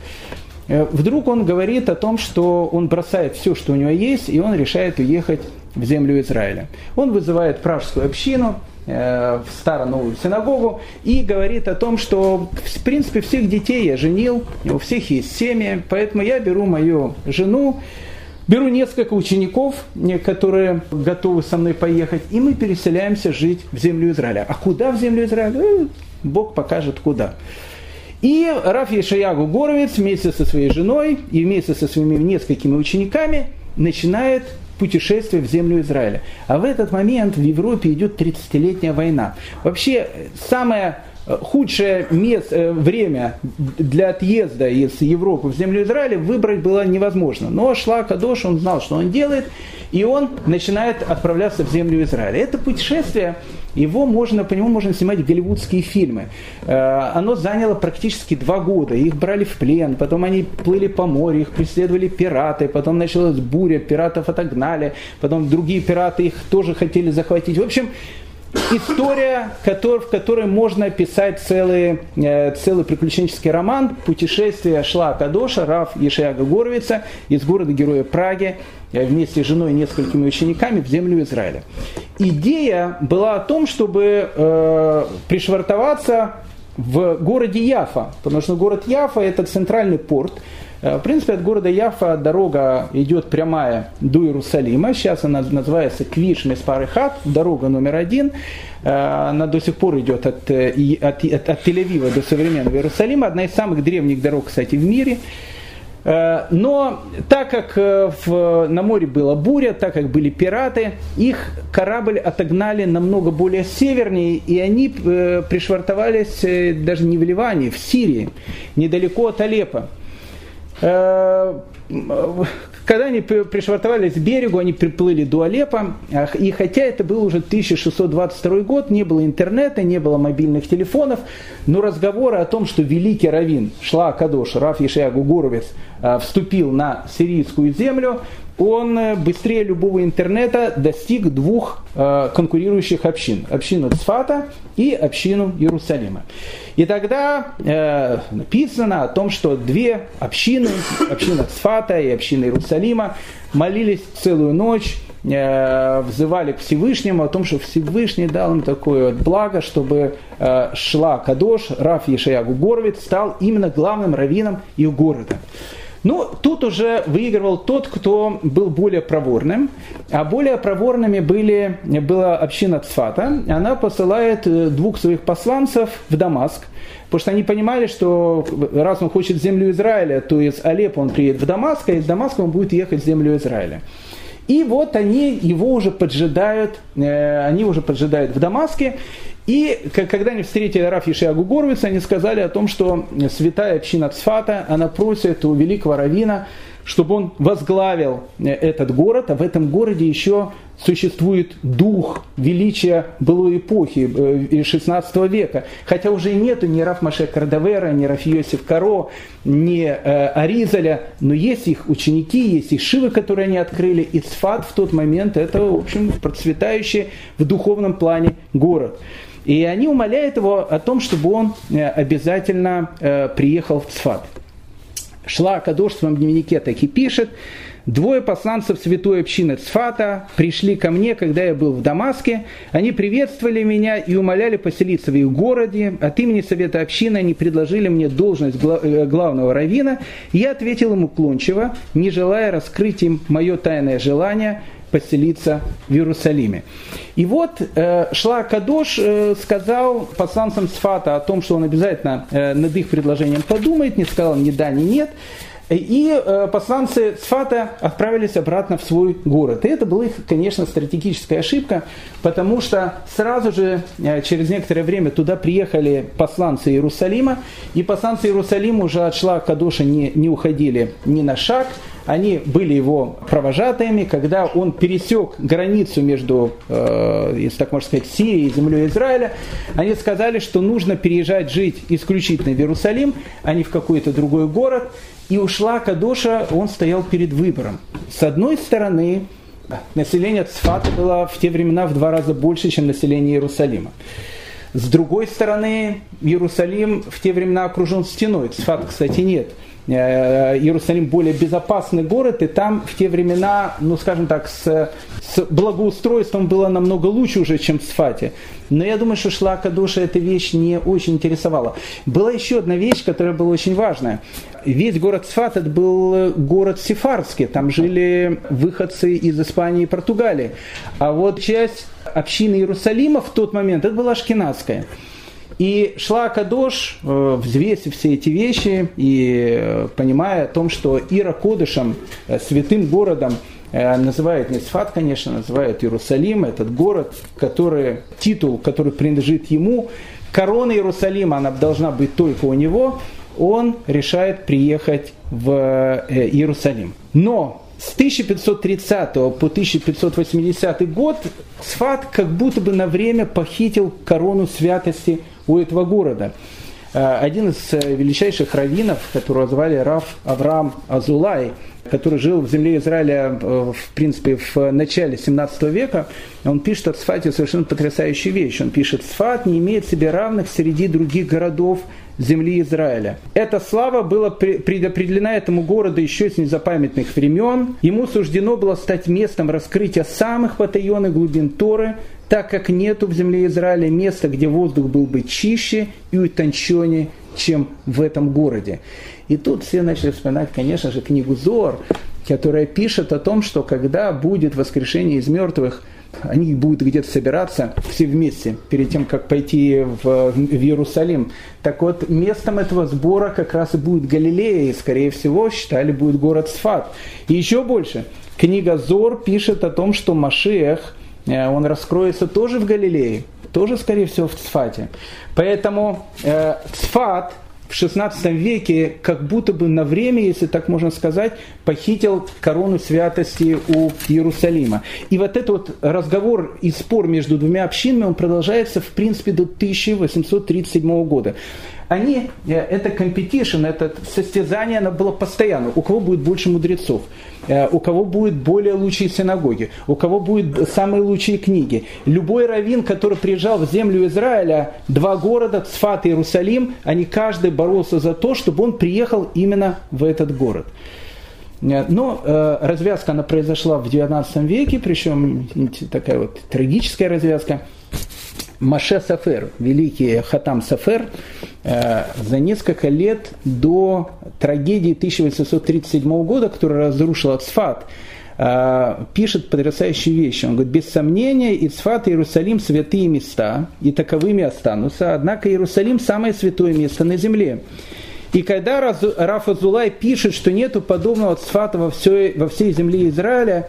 Э, вдруг он говорит о том, что он бросает все, что у него есть, и он решает уехать в землю Израиля. Он вызывает пражскую общину, в старо-новую синагогу и говорит о том, что в принципе всех детей я женил, у всех есть семьи, поэтому я беру мою жену, беру несколько учеников, которые готовы со мной поехать, и мы переселяемся жить в землю Израиля. А куда в землю Израиля? Э, Бог покажет куда. И Раф Ешаягу Горовец вместе со своей женой и вместе со своими несколькими учениками начинает путешествие в землю Израиля. А в этот момент в Европе идет 30-летняя война. Вообще, самое э, худшее место, э, время для отъезда из Европы в землю Израиля выбрать было невозможно. Но шла Кадош, он знал, что он делает, и он начинает отправляться в землю Израиля. Это путешествие его можно, по нему можно снимать голливудские фильмы. Э, оно заняло практически два года. Их брали в плен, потом они плыли по морю, их преследовали пираты, потом началась буря, пиратов отогнали, потом другие пираты их тоже хотели захватить. В общем, история, в которой можно описать целый, э, целый приключенческий роман «Путешествие шла Кадоша» Раф Ешиага Горовица из города-героя Праги э, вместе с женой и несколькими учениками в землю Израиля. Идея была о том, чтобы э, пришвартоваться в городе Яфа, потому что город Яфа – это центральный порт, в принципе, от города Яфа дорога идет прямая до Иерусалима. Сейчас она называется Квиш Меспарыхат, дорога номер один. Э, она до сих пор идет от, э, от, от, от Тель-Авива до современного Иерусалима. Одна из самых древних дорог, кстати, в мире. Но так как в, на море была буря, так как были пираты, их корабль отогнали намного более севернее, и они пришвартовались даже не в Ливане, в Сирии, недалеко от Алеппо. Э, когда они пришвартовались к берегу, они приплыли до Алеппо, и хотя это был уже 1622 год, не было интернета, не было мобильных телефонов, но разговоры о том, что великий раввин Шла Кадош, Раф Ешиягу Гуровец, э, вступил на сирийскую землю, он э, быстрее любого интернета достиг двух э, конкурирующих общин. Общину Цфата и общину Иерусалима. И тогда э, написано о том, что две общины, община Цфата и община Иерусалима, молились целую ночь, э, взывали к Всевышнему о том, что Всевышний дал им такое вот благо, чтобы э, шла Кадош, Раф Ешаягу Горовец, стал именно главным раввином их города. Ну, тут уже выигрывал тот, кто был более проворным, а более проворными были, была община Цфата. Она посылает э, двух своих посланцев в Дамаск, потому что они понимали, что раз он хочет землю Израиля, то из Алеппо он приедет в Дамаск, а из Дамаска он будет ехать в землю Израиля. И вот они его уже поджидают, э, они уже поджидают в Дамаске, и когда они встретили Раф Ешиагу Горовица, они сказали о том, что святая община Цфата, она просит у великого равина, чтобы он возглавил э, этот город, а в этом городе еще существует дух величия былой эпохи, 16 э, века. Хотя уже и нету ни Раф Маше Кардавера, ни Раф Йосиф Каро, ни э, Аризаля, но есть их ученики, есть их шивы, которые они открыли, и Цфат в тот момент это, в общем, процветающий в духовном плане город. И они умоляют его о том, чтобы он обязательно приехал в Цфат. Шла Кадош в своем дневнике так и пишет, Двое посланцев святой общины Цфата пришли ко мне, когда я был в Дамаске. Они приветствовали меня и умоляли поселиться в их городе. От имени Совета общины они предложили мне должность э, главного равина. Я ответил ему уклончиво, не желая раскрыть им мое тайное желание поселиться в Иерусалиме. И вот э, Шла Кадош э, сказал посланцам Сфата о том, что он обязательно э, над их предложением подумает, не сказал ни да, ни нет. И посланцы Сфата отправились обратно в свой город. И это была их, конечно, стратегическая ошибка, потому что сразу же, через некоторое время, туда приехали посланцы Иерусалима, и посланцы Иерусалима уже от Шла Кадоша не, не уходили ни на шаг, они были его провожатыми, когда он пересек границу между, э, если так можно сказать, Сирией и землей Израиля, они сказали, что нужно переезжать жить исключительно в Иерусалим, а не в какой-то другой город. И ушла Кадоша, он стоял перед выбором. С одной стороны, население Цфата было в те времена в два раза больше, чем население Иерусалима. С другой стороны, Иерусалим в те времена окружен стеной. Цфат, кстати, нет. Э, Иерусалим более безопасный город, и там в те времена, ну скажем так, с, с благоустройством было намного лучше уже, чем в Сфате. Но я думаю, что Шлака Душа эта вещь не очень интересовала. Была еще одна вещь, которая была очень важная. Весь город Сфат это был город сефарский, там жили выходцы из Испании и Португалии. А вот часть общины Иерусалима в тот момент, это была ашкенадская. И шла Кадош, э, взвесив все эти вещи и э, понимая о том, что Ира Кодышем, э, святым городом, называют не Сфат, конечно, называют Иерусалим, этот город, который, титул, который принадлежит ему, корона Иерусалима, она должна быть только у него, он решает приехать в Иерусалим. Но с 1530 по 1580 год Сфат как будто бы на время похитил корону святости у этого города. Э, один из э, величайших раввинов, которого звали Раф Авраам Азулай, который жил в земле Израиля, э, в принципе, в начале 17 века, он пишет о Сфате совершенно потрясающую вещь. Он пишет, Сфат не имеет себе равных среди других городов земли Израиля. Эта слава была предопределена этому городу еще с незапамятных времен. Ему суждено было стать местом раскрытия самых потаенных глубин Торы, так как нету в земле Израиля места, где воздух был бы чище и утонченнее, чем в этом городе. И тут все начали вспоминать, конечно же, книгу Зор, которая пишет о том, что когда будет воскрешение из мертвых, они будут где-то собираться все вместе, перед тем, как пойти в, в Иерусалим. Так вот, местом этого сбора как раз и будет Галилея, и, скорее всего, считали, будет город Сфат. И еще больше. Книга Зор пишет о том, что Машех, он раскроется тоже в Галилее, тоже, скорее всего, в Цфате. Поэтому э, Цфат – в XVI веке как будто бы на время, если так можно сказать, похитил корону святости у Иерусалима. И вот этот вот разговор и спор между двумя общинами, он продолжается в принципе до 1837 года они, э, это competition, это состязание, оно было постоянно. У кого будет больше мудрецов, э, у кого будет более лучшие синагоги, у кого будут самые лучшие книги. Любой раввин, который приезжал в землю Израиля, два города, Цфат и Иерусалим, они каждый боролся за то, чтобы он приехал именно в этот город. Э, но э, развязка она произошла в XIX веке, причем такая вот трагическая развязка. Маше Сафер, великий Хатам Сафер, э, за несколько лет до трагедии 1837 года, которая разрушила Цфат, э, пишет потрясающие вещи. Он говорит, без сомнения, Ицфат и Иерусалим святые места, и таковыми останутся, однако Иерусалим самое святое место на земле. И когда Раф Азулай пишет, что нету подобного цфата во всей, во всей земле Израиля,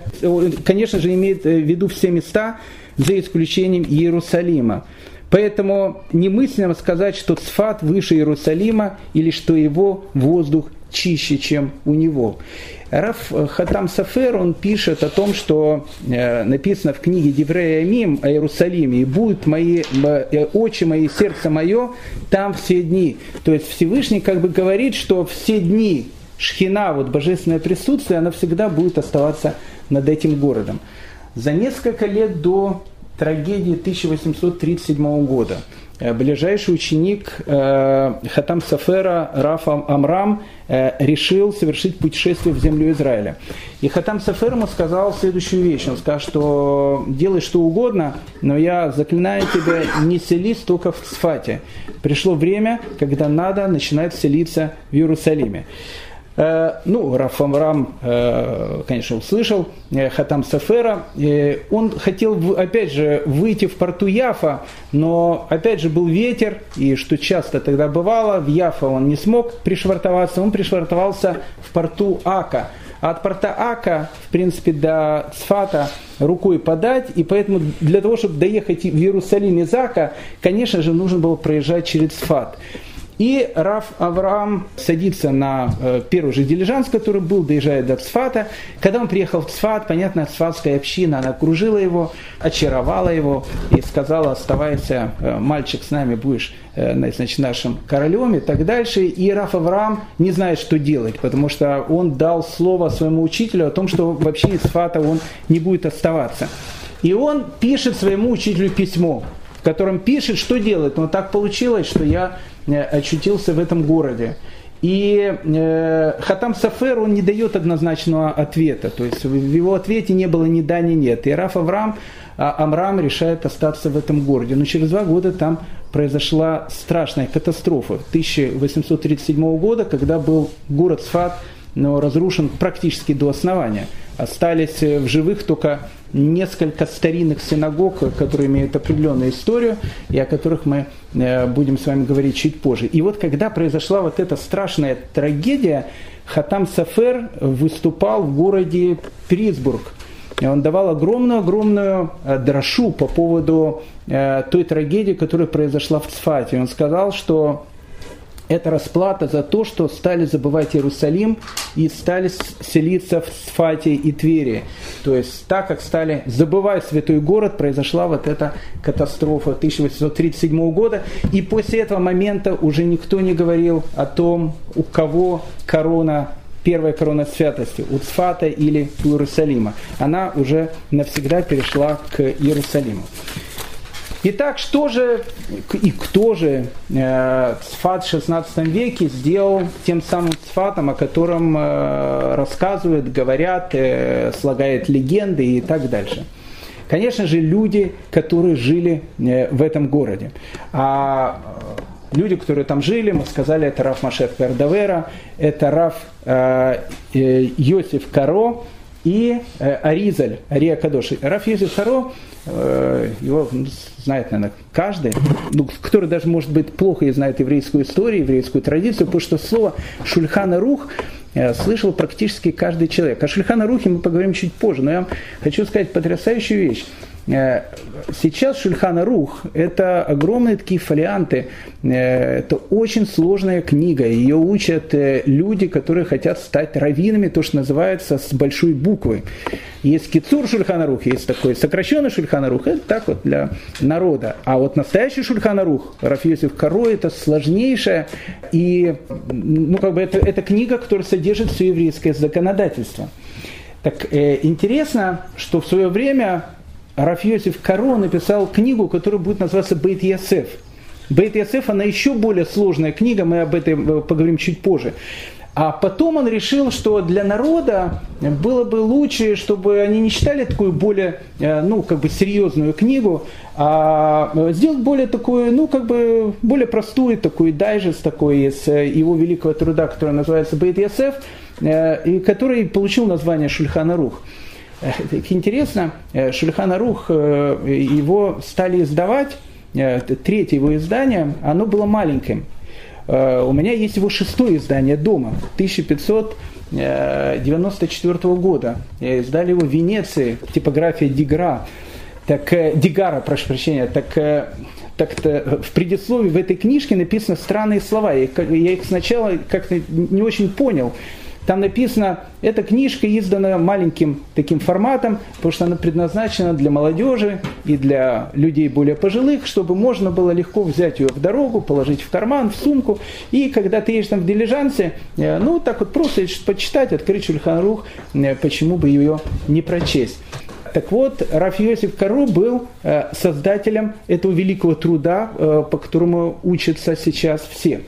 конечно же, имеет в виду все места, за исключением Иерусалима. Поэтому немыслимо сказать, что Цфат выше Иерусалима или что его воздух чище, чем у него. Раф Хатам Сафер, он пишет о том, что э, написано в книге Деврея Мим о Иерусалиме, и будут мои э, очи мои, сердце мое там все дни. То есть Всевышний как бы говорит, что все дни Шхина, вот божественное присутствие, оно всегда будет оставаться над этим городом. За несколько лет до трагедии 1837 года. Э, ближайший ученик э, Хатам Сафера Раф Амрам э, решил совершить путешествие в землю Израиля. И Хатам Сафер ему сказал следующую вещь. Он сказал, что делай что угодно, но я заклинаю тебя, не селись только в Цфате. Пришло время, когда надо начинать селиться в Иерусалиме. Э, ну, Раф Амрам, э, конечно, услышал э, Хатам Сафера. Он хотел, опять же, выйти в порту Яфа, но, опять же, был ветер, и что часто тогда бывало, в Яфа он не смог пришвартоваться, он пришвартовался в порту Ака. А от порта Ака, в принципе, до Цфата рукой подать, и поэтому для того, чтобы доехать в Иерусалим из Ака, конечно же, нужно было проезжать через Цфат. И Раф Авраам садится на э, первый же дилижанс, который был, доезжает до Цфата. Когда он приехал в Цфат, понятно, цфатская община, она окружила его, очаровала его и сказала, оставайся, э, мальчик, с нами будешь э, значит, нашим королем и так дальше. И Раф Авраам не знает, что делать, потому что он дал слово своему учителю о том, что вообще из Цфата он не будет оставаться. И он пишет своему учителю письмо, котором пишет, что делать. Но так получилось, что я Э, очутился в этом городе. И э, Хатам Сафер, он не дает однозначного ответа. То есть в его ответе не было ни да, ни нет. И Раф Авраам, а Амрам решает остаться в этом городе. Но через два года там произошла страшная катастрофа. 1837 года, когда был город Сфат но разрушен практически до основания. Остались э, в живых только несколько старинных синагог, которые имеют определенную историю, и о которых мы э, будем с вами говорить чуть позже. И вот когда произошла вот эта страшная трагедия, Хатам Сафер выступал в городе Присбург. Он давал огромную-огромную э, дрошу по поводу той трагедии, которая произошла в Цфате. Он сказал, что это расплата за то, что стали забывать Иерусалим и стали селиться в Сфате и Твери. То есть так как стали забывать святой город, произошла вот эта катастрофа 1837 года. И после этого момента уже никто не говорил о том, у кого корона первая корона святости, у Цфата или у Иерусалима. Она уже навсегда перешла к Иерусалиму. Итак, что же и кто же э, Цфат в 16 веке сделал тем самым Цфатом, о котором э, рассказывают, говорят, э, слагают легенды и так дальше? Конечно же, люди, которые жили в этом городе. А люди, которые там жили, мы сказали, это Раф Машех Пердавера, это Раф э, Йосиф Каро и э, Аризаль, Ария Кадош. Раф Йосиф Каро, э, его знает, наверное, каждый, ну, который даже, может быть, плохо и знает еврейскую историю, еврейскую традицию, потому что слово «шульхана рух» э, слышал практически каждый человек. О Шульхана Рухе мы поговорим чуть позже, но я вам хочу сказать потрясающую вещь. Э, сейчас Шульхана Рух – это огромные такие фолианты, э, это очень сложная книга, ее учат э, люди, которые хотят стать раввинами, то, что называется с большой буквы. Есть кицур Шульхана Рух, есть такой сокращенный Шульхана Рух, это так вот для народа. А вот настоящий Шульхана Рух, Рафиосиф Каро, это сложнейшая и, ну, как бы это, это книга, которая содержит все еврейское законодательство. Так э, интересно, что в свое время Рафьосиф Каро написал книгу, которая будет называться Бейт Ясеф. Бейт Ясеф, она еще более сложная книга, мы об этом э, поговорим чуть позже. А потом он решил, что для народа было бы лучше, чтобы они не читали такую более, э, ну, как бы серьезную книгу, а сделать более такую, ну, как бы более простую такую дайджест такой из э, его великого труда, который называется Бейт Ясеф, и который получил название Шульхана Рух. Э, интересно, э, Шульхана Рух, э, его стали издавать, третье его издание, оно было маленьким. У меня есть его шестое издание дома, 1594 года. Издали его в Венеции, типография Дигра. Так, Дигара, прошу прощения, так так-то в предисловии в этой книжке написаны странные слова. Я, их сначала как-то не очень понял. Там написано, эта книжка издана маленьким таким форматом, потому что она предназначена для молодежи и для людей более пожилых, чтобы можно было легко взять ее в дорогу, положить в карман, в сумку. И когда ты едешь там в дилижансе, э, ну так вот просто почитать, открыть Шульханрух, э, почему бы ее не прочесть. Так вот, Раф Йосиф Кару был создателем этого великого труда, по которому учатся сейчас все.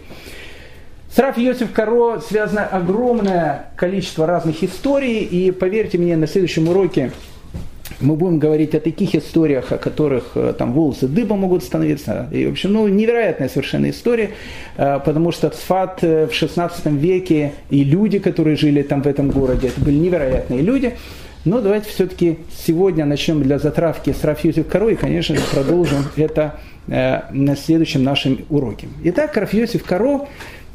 С Раф Йосиф Каро связано огромное количество разных историй, и поверьте мне, на следующем уроке мы будем говорить о таких историях, о которых э, там волосы дыба могут становиться. И, в общем, ну, невероятная совершенно история, э, потому что Цфат э, в 16 веке и люди, которые жили там в этом городе, это были невероятные люди. Но давайте все-таки сегодня начнем для затравки с Рафьюзев Каро и, конечно же, продолжим это на следующем нашем уроке. Итак, Рафьюзев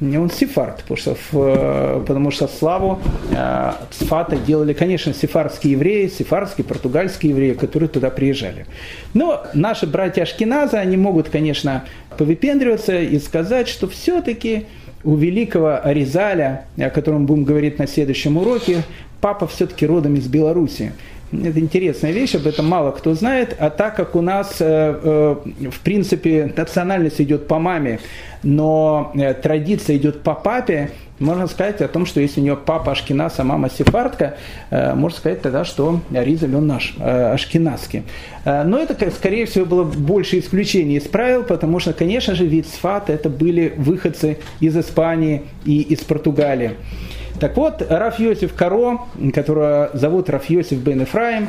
Каро он сефард, потому что, э, потому что славу э, Цфата делали, конечно, сефардские евреи, сефардские, португальские евреи, которые туда приезжали. Но наши братья Ашкиназа, они могут, конечно, повыпендриваться и сказать, что все-таки у великого Аризаля, о котором будем говорить на следующем уроке, папа все-таки родом из Беларуси. Это интересная вещь, об этом мало кто знает. А так как у нас, э, э, в принципе, национальность идет по маме, но э, традиция идет по папе, можно сказать о том, что если у нее папа Ашкинас, а мама сефардка, можно сказать тогда, что Ризаль он наш, ашкеназский. Но это, скорее всего, было больше исключение из правил, потому что, конечно же, вид Сфат это были выходцы из Испании и из Португалии. Так вот, Раф Йосиф Каро, которого зовут Раф Йосиф бен Эфраим,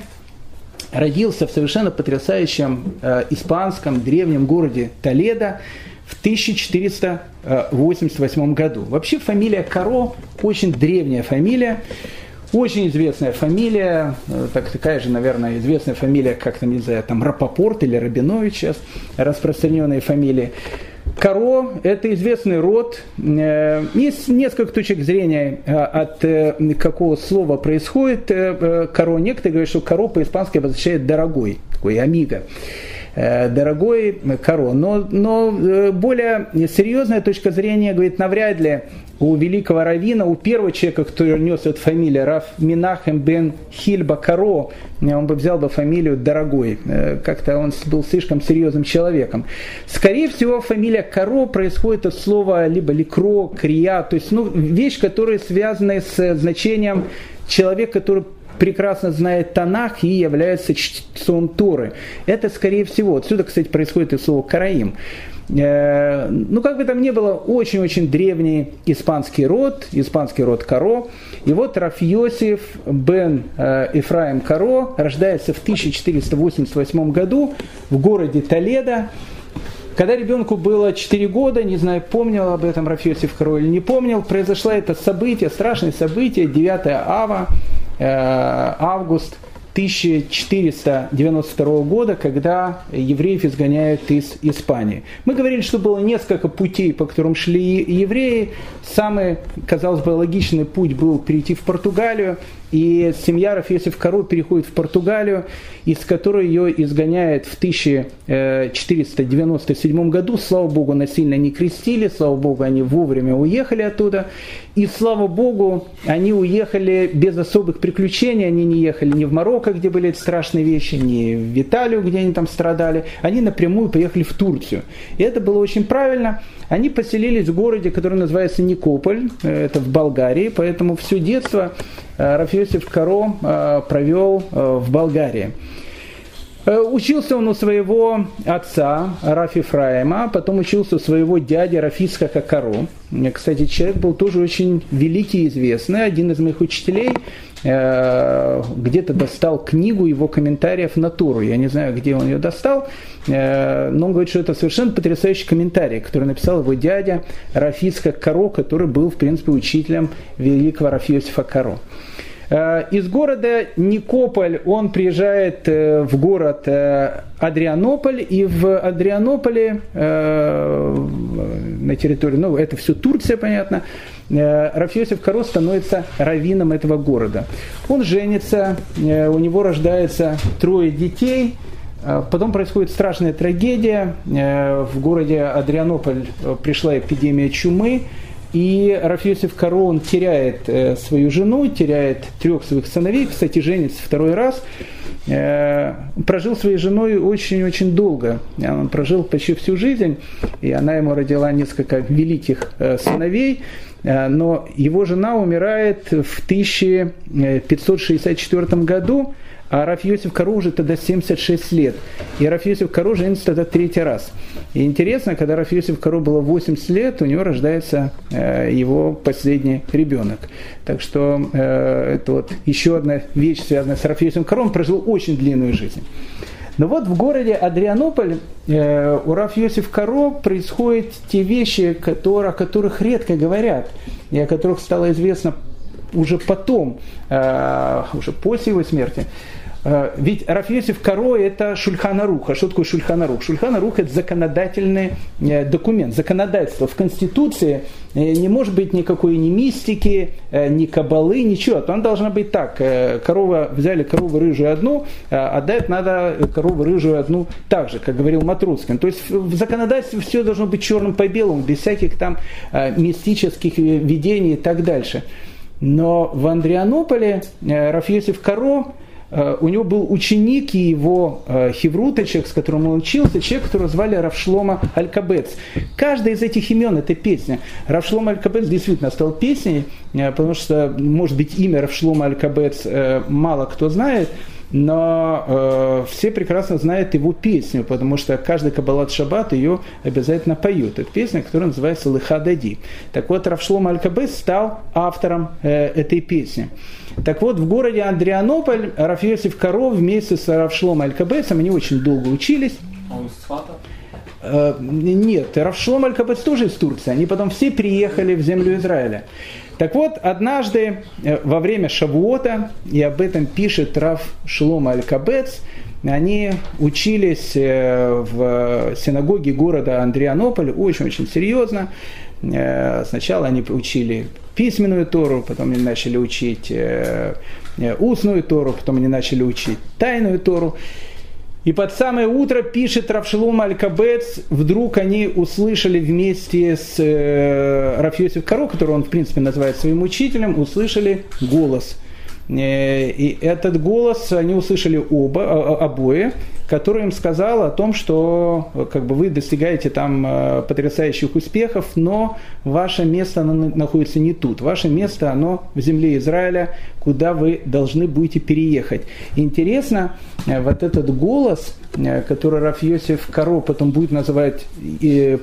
родился в совершенно потрясающем э, испанском древнем городе Толедо в 1488 году. Вообще фамилия Каро очень древняя фамилия, очень известная фамилия, э, так, такая же, наверное, известная фамилия, как там, не знаю, там Рапопорт или Рабинович сейчас, распространенные фамилии. Каро – это известный род. Э, есть несколько точек зрения, э, от э, какого слова происходит каро. Некоторые говорят, что каро по-испански обозначает «дорогой», такой «амиго» дорогой Каро. Но, но более серьезная точка зрения говорит, навряд ли у великого равина, у первого человека, который нес эту фамилию, Раф Минахем бен Хильба Каро, он бы взял бы фамилию Дорогой. Э, как-то он был слишком серьезным человеком. Скорее всего, фамилия Каро происходит от слова либо ликро, крия, то есть ну, вещь, которая связана с значением человека, который прекрасно знает Танах и является чтецом Торы. Это, скорее всего, отсюда, кстати, происходит и слово «караим». Э, ну, как бы там ни было, очень-очень древний испанский род, испанский род Каро. И вот Раф Йосиф бен э, Ифраим Каро рождается в 1488 году в городе Толедо. Когда ребенку было 4 года, не знаю, помнил об этом Рафиосиф Каро или не помнил, произошло это событие, страшное событие, 9 ава, э, август 1492 года, когда евреев изгоняют из Испании. Мы говорили, что было несколько путей, по которым шли евреи. Самый, казалось бы, логичный путь был перейти в Португалию, и семья Рафесов Кару переходит в Португалию, из которой ее изгоняет в 1497 году. Слава Богу, насильно не крестили, слава Богу, они вовремя уехали оттуда. И слава Богу, они уехали без особых приключений, они не ехали ни в Марокко, где были эти страшные вещи, ни в Италию, где они там страдали. Они напрямую поехали в Турцию. И это было очень правильно. Они поселились в городе, который называется Никополь, это в Болгарии, поэтому все детство э, Рафиосиф Каро э, провел э, в Болгарии. Учился он у своего отца Рафи Фраема, потом учился у своего дяди Рафиска Каро. Кстати, человек был тоже очень великий и известный, один из моих учителей – Э, где-то достал книгу его комментариев на Туру. Я не знаю, где он ее достал, э, но он говорит, что это совершенно потрясающий комментарий, который написал его дядя Рафиска Каро, который был, в принципе, учителем великого Рафиосифа Каро. Э, из города Никополь он приезжает в город Адрианополь, и в Адрианополе на территории, ну это все Турция, понятно, Э, Рафиосиф Каро становится раввином этого города. Он женится, э, у него рождается трое детей, э, Потом происходит страшная трагедия. В городе Адрианополь пришла эпидемия чумы, и Рафиосиф Каро он теряет свою жену, теряет трех своих сыновей, кстати, женится второй раз. Прожил своей женой очень-очень долго. Он прожил почти всю жизнь, и она ему родила несколько великих сыновей. но его жена умирает в 1564 году, а Раф Йосиф Каро уже тогда 76 лет. И Раф Йосиф Каро женится тогда третий раз. И интересно, когда Раф Йосиф Каро было 80 лет, у него рождается э, его последний ребенок. Так что э, это вот еще одна вещь, связанная с Раф Йосифом Каро. Он прожил очень длинную жизнь. Но вот в городе Адрианополь э, у Раф Йосиф Каро происходят те вещи, которые, о которых редко говорят, и о которых стало известно уже потом, э, уже после его смерти. Э, ведь Рафиосиф Каро – это Шульханарух. А что такое Шульханарух? Шульханарух – это законодательный э, документ, законодательство. В Конституции э, не может быть никакой ни мистики, ни кабалы, ничего. Она должна быть так. Корова, взяли корову рыжую одну, отдать надо корову рыжую одну так же, как говорил Матруцкин. То есть в законодательстве все должно быть черным по белому, без всяких там мистических видений и так дальше. Но в Андрианополе Рафиосиф Каро у него был ученик и его э, хевруточек, с которым он учился, человек, которого звали Равшлома Алькабец. Каждая из этих имен – это песня. Равшлома Алькабец действительно стал песней, э, потому что, может быть, имя Равшлома Алькабец мало кто знает, но э, все прекрасно знают его песню, потому что каждый Каббалат Шаббат ее обязательно поют. Это песня, которая называется «Лыха Дади». Так вот, Равшлом Алькабес стал автором э, этой песни. Так вот, в городе Андрианополь Рафиосиф Коров вместе с Равшлом Алькабесом, они очень долго учились. Он из Цфата? Э, нет, Равшлом Алькабес тоже из Турции. Они потом все приехали в землю Израиля. Так вот, однажды э, во время Шавуота, и об этом пишет Рав Шлома Аль-Кабец, они учились э, в синагоге города Андрианополь очень-очень серьезно. Э, сначала они учили письменную Тору, потом они начали учить устную Тору, потом они начали учить тайную Тору. И под самое утро пишет Равшилум Аль-Кабец, вдруг они услышали вместе с э, Рафьосиф Каро, которого он в принципе называет своим учителем, услышали голос. Э, и этот голос они услышали оба, а, а, обои, который им сказал о том, что как бы, вы достигаете там э, потрясающих успехов, но ваше место оно находится не тут. Ваше место оно в земле Израиля, куда вы должны будете переехать. Интересно, э, вот этот голос, э, который Раф Йосиф Каро потом будет называть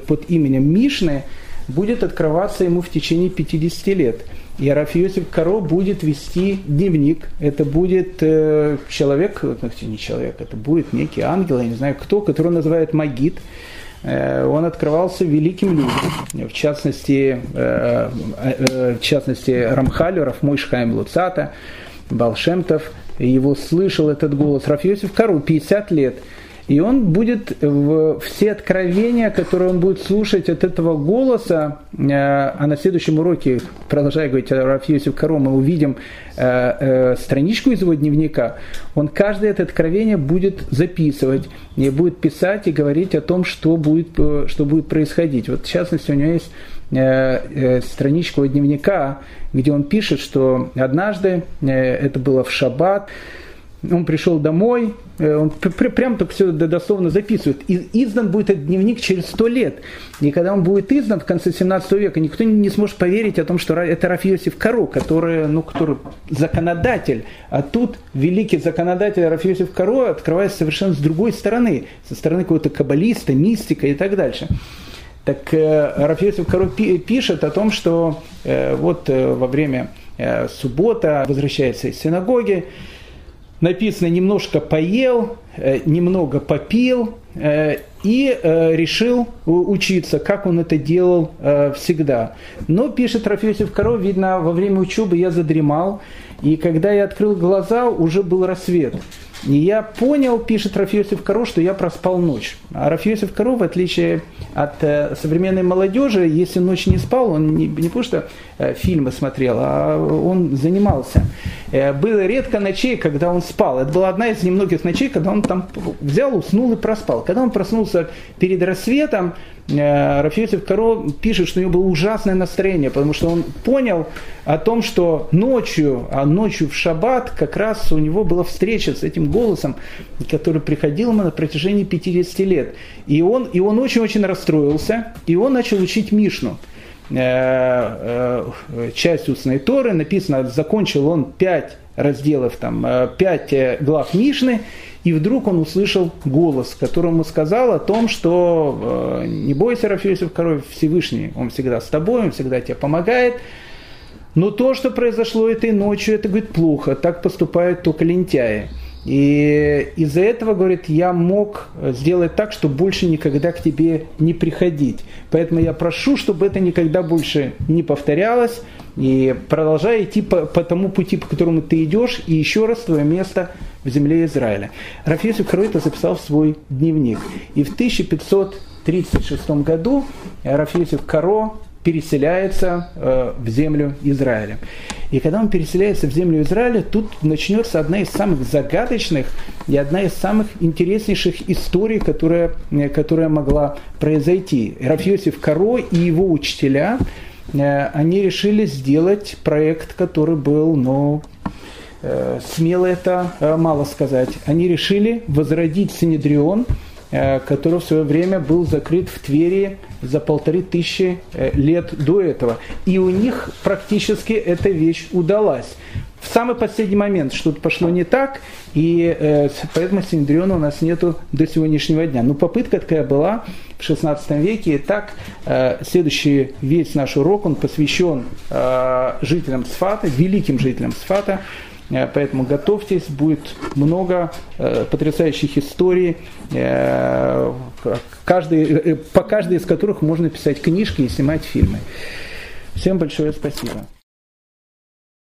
под именем Мишны, будет открываться ему в течение 50 лет. И Раф Йосиф Каро будет вести дневник. Это будет э, человек, ну, не человек, это будет некий ангел, я не знаю кто, который он называет Магит. Э, он открывался великим людям, в частности, э, э, в частности Рамхалю, Рафмойшхайм Луцата, Балшемтов. Его слышал этот голос. Раф Йосиф Кару, 50 лет – и он будет в все откровения, которые он будет слушать от этого голоса, э, а на следующем уроке, продолжая говорить о Рафиосиф Каро, мы увидим э, э, страничку из его дневника, он каждое это откровение будет записывать, и будет писать и говорить о том, что будет, что будет происходить. Вот в частности, у него есть страничка его дневника, где он пишет, что однажды, это было в шаббат, он пришел домой, э, он прям так все дословно записывает. И издан будет этот дневник через сто лет. И когда он будет издан в конце 17 века, никто не сможет поверить о том, что это Рафиосиф Каро, который, ну, который законодатель. А тут великий законодатель Рафиосиф Каро открывается совершенно с другой стороны, со стороны какого-то каббалиста, мистика и так дальше. Так э, Рафиосиф Каро пишет о том, что э, вот во время суббота возвращается из синагоги, написано немножко поел, э, немного попил э, и э, решил учиться, как он это делал всегда. Но, пишет Рафиосиф Коров, видно, во время учебы я задремал, и когда я открыл глаза, уже был рассвет. И я понял, пишет Рафиосиф Каро, что я проспал ночь. А Рафиосиф Каро, в отличие от современной молодежи, если ночь не спал, он не, не просто э, фильмы смотрел, а он занимался. Э, было редко ночей, когда он спал. Это была одна из немногих ночей, когда он там взял, уснул и проспал. Когда он проснулся перед рассветом, Э, Рафиосиф Каро пишет, что у него было ужасное настроение, потому что он понял о том, что ночью, а ночью в шаббат как раз у него была встреча с этим голосом, который приходил ему на протяжении 50 лет. И он, и он очень-очень расстроился, и он начал учить Мишну. Часть устной Торы, написано, закончил он пять разделов, там, пять глав Мишны, и вдруг он услышал голос, который ему сказал о том, что не бойся, Рафиосиф Король, Всевышний, он всегда с тобой, он всегда тебе помогает, но то, что произошло этой ночью, это, говорит, плохо, так поступают только лентяи. И из-за этого, говорит, я мог сделать так, чтобы больше никогда к тебе не приходить. Поэтому я прошу, чтобы это никогда больше не повторялось. И продолжай идти по, по тому пути, по которому ты идешь, и еще раз твое место в земле Израиля. Рафису Крой записал в свой дневник. И в 1536 году Рафисов Каро переселяется э, в землю Израиля. И когда он переселяется в землю Израиля, тут начнется одна из самых загадочных и одна из самых интереснейших историй, которая, э, которая могла произойти. Рафьосиф Каро и его учителя, э, они решили сделать проект, который был, ну, смело это мало сказать. Они решили возродить Синедрион, который в свое время был закрыт в Твери за полторы тысячи э, лет до этого. И у них практически эта вещь удалась. В самый последний момент что-то пошло не так, и э, поэтому Синдриона у нас нету до сегодняшнего дня. Но попытка такая была в 16 веке. И так, э, следующий весь наш урок, он посвящен э, жителям Сфата, великим жителям Сфата, поэтому готовьтесь, будет много э, потрясающих историй, э, каждый, по каждой из которых можно писать книжки и снимать фильмы. Всем большое спасибо.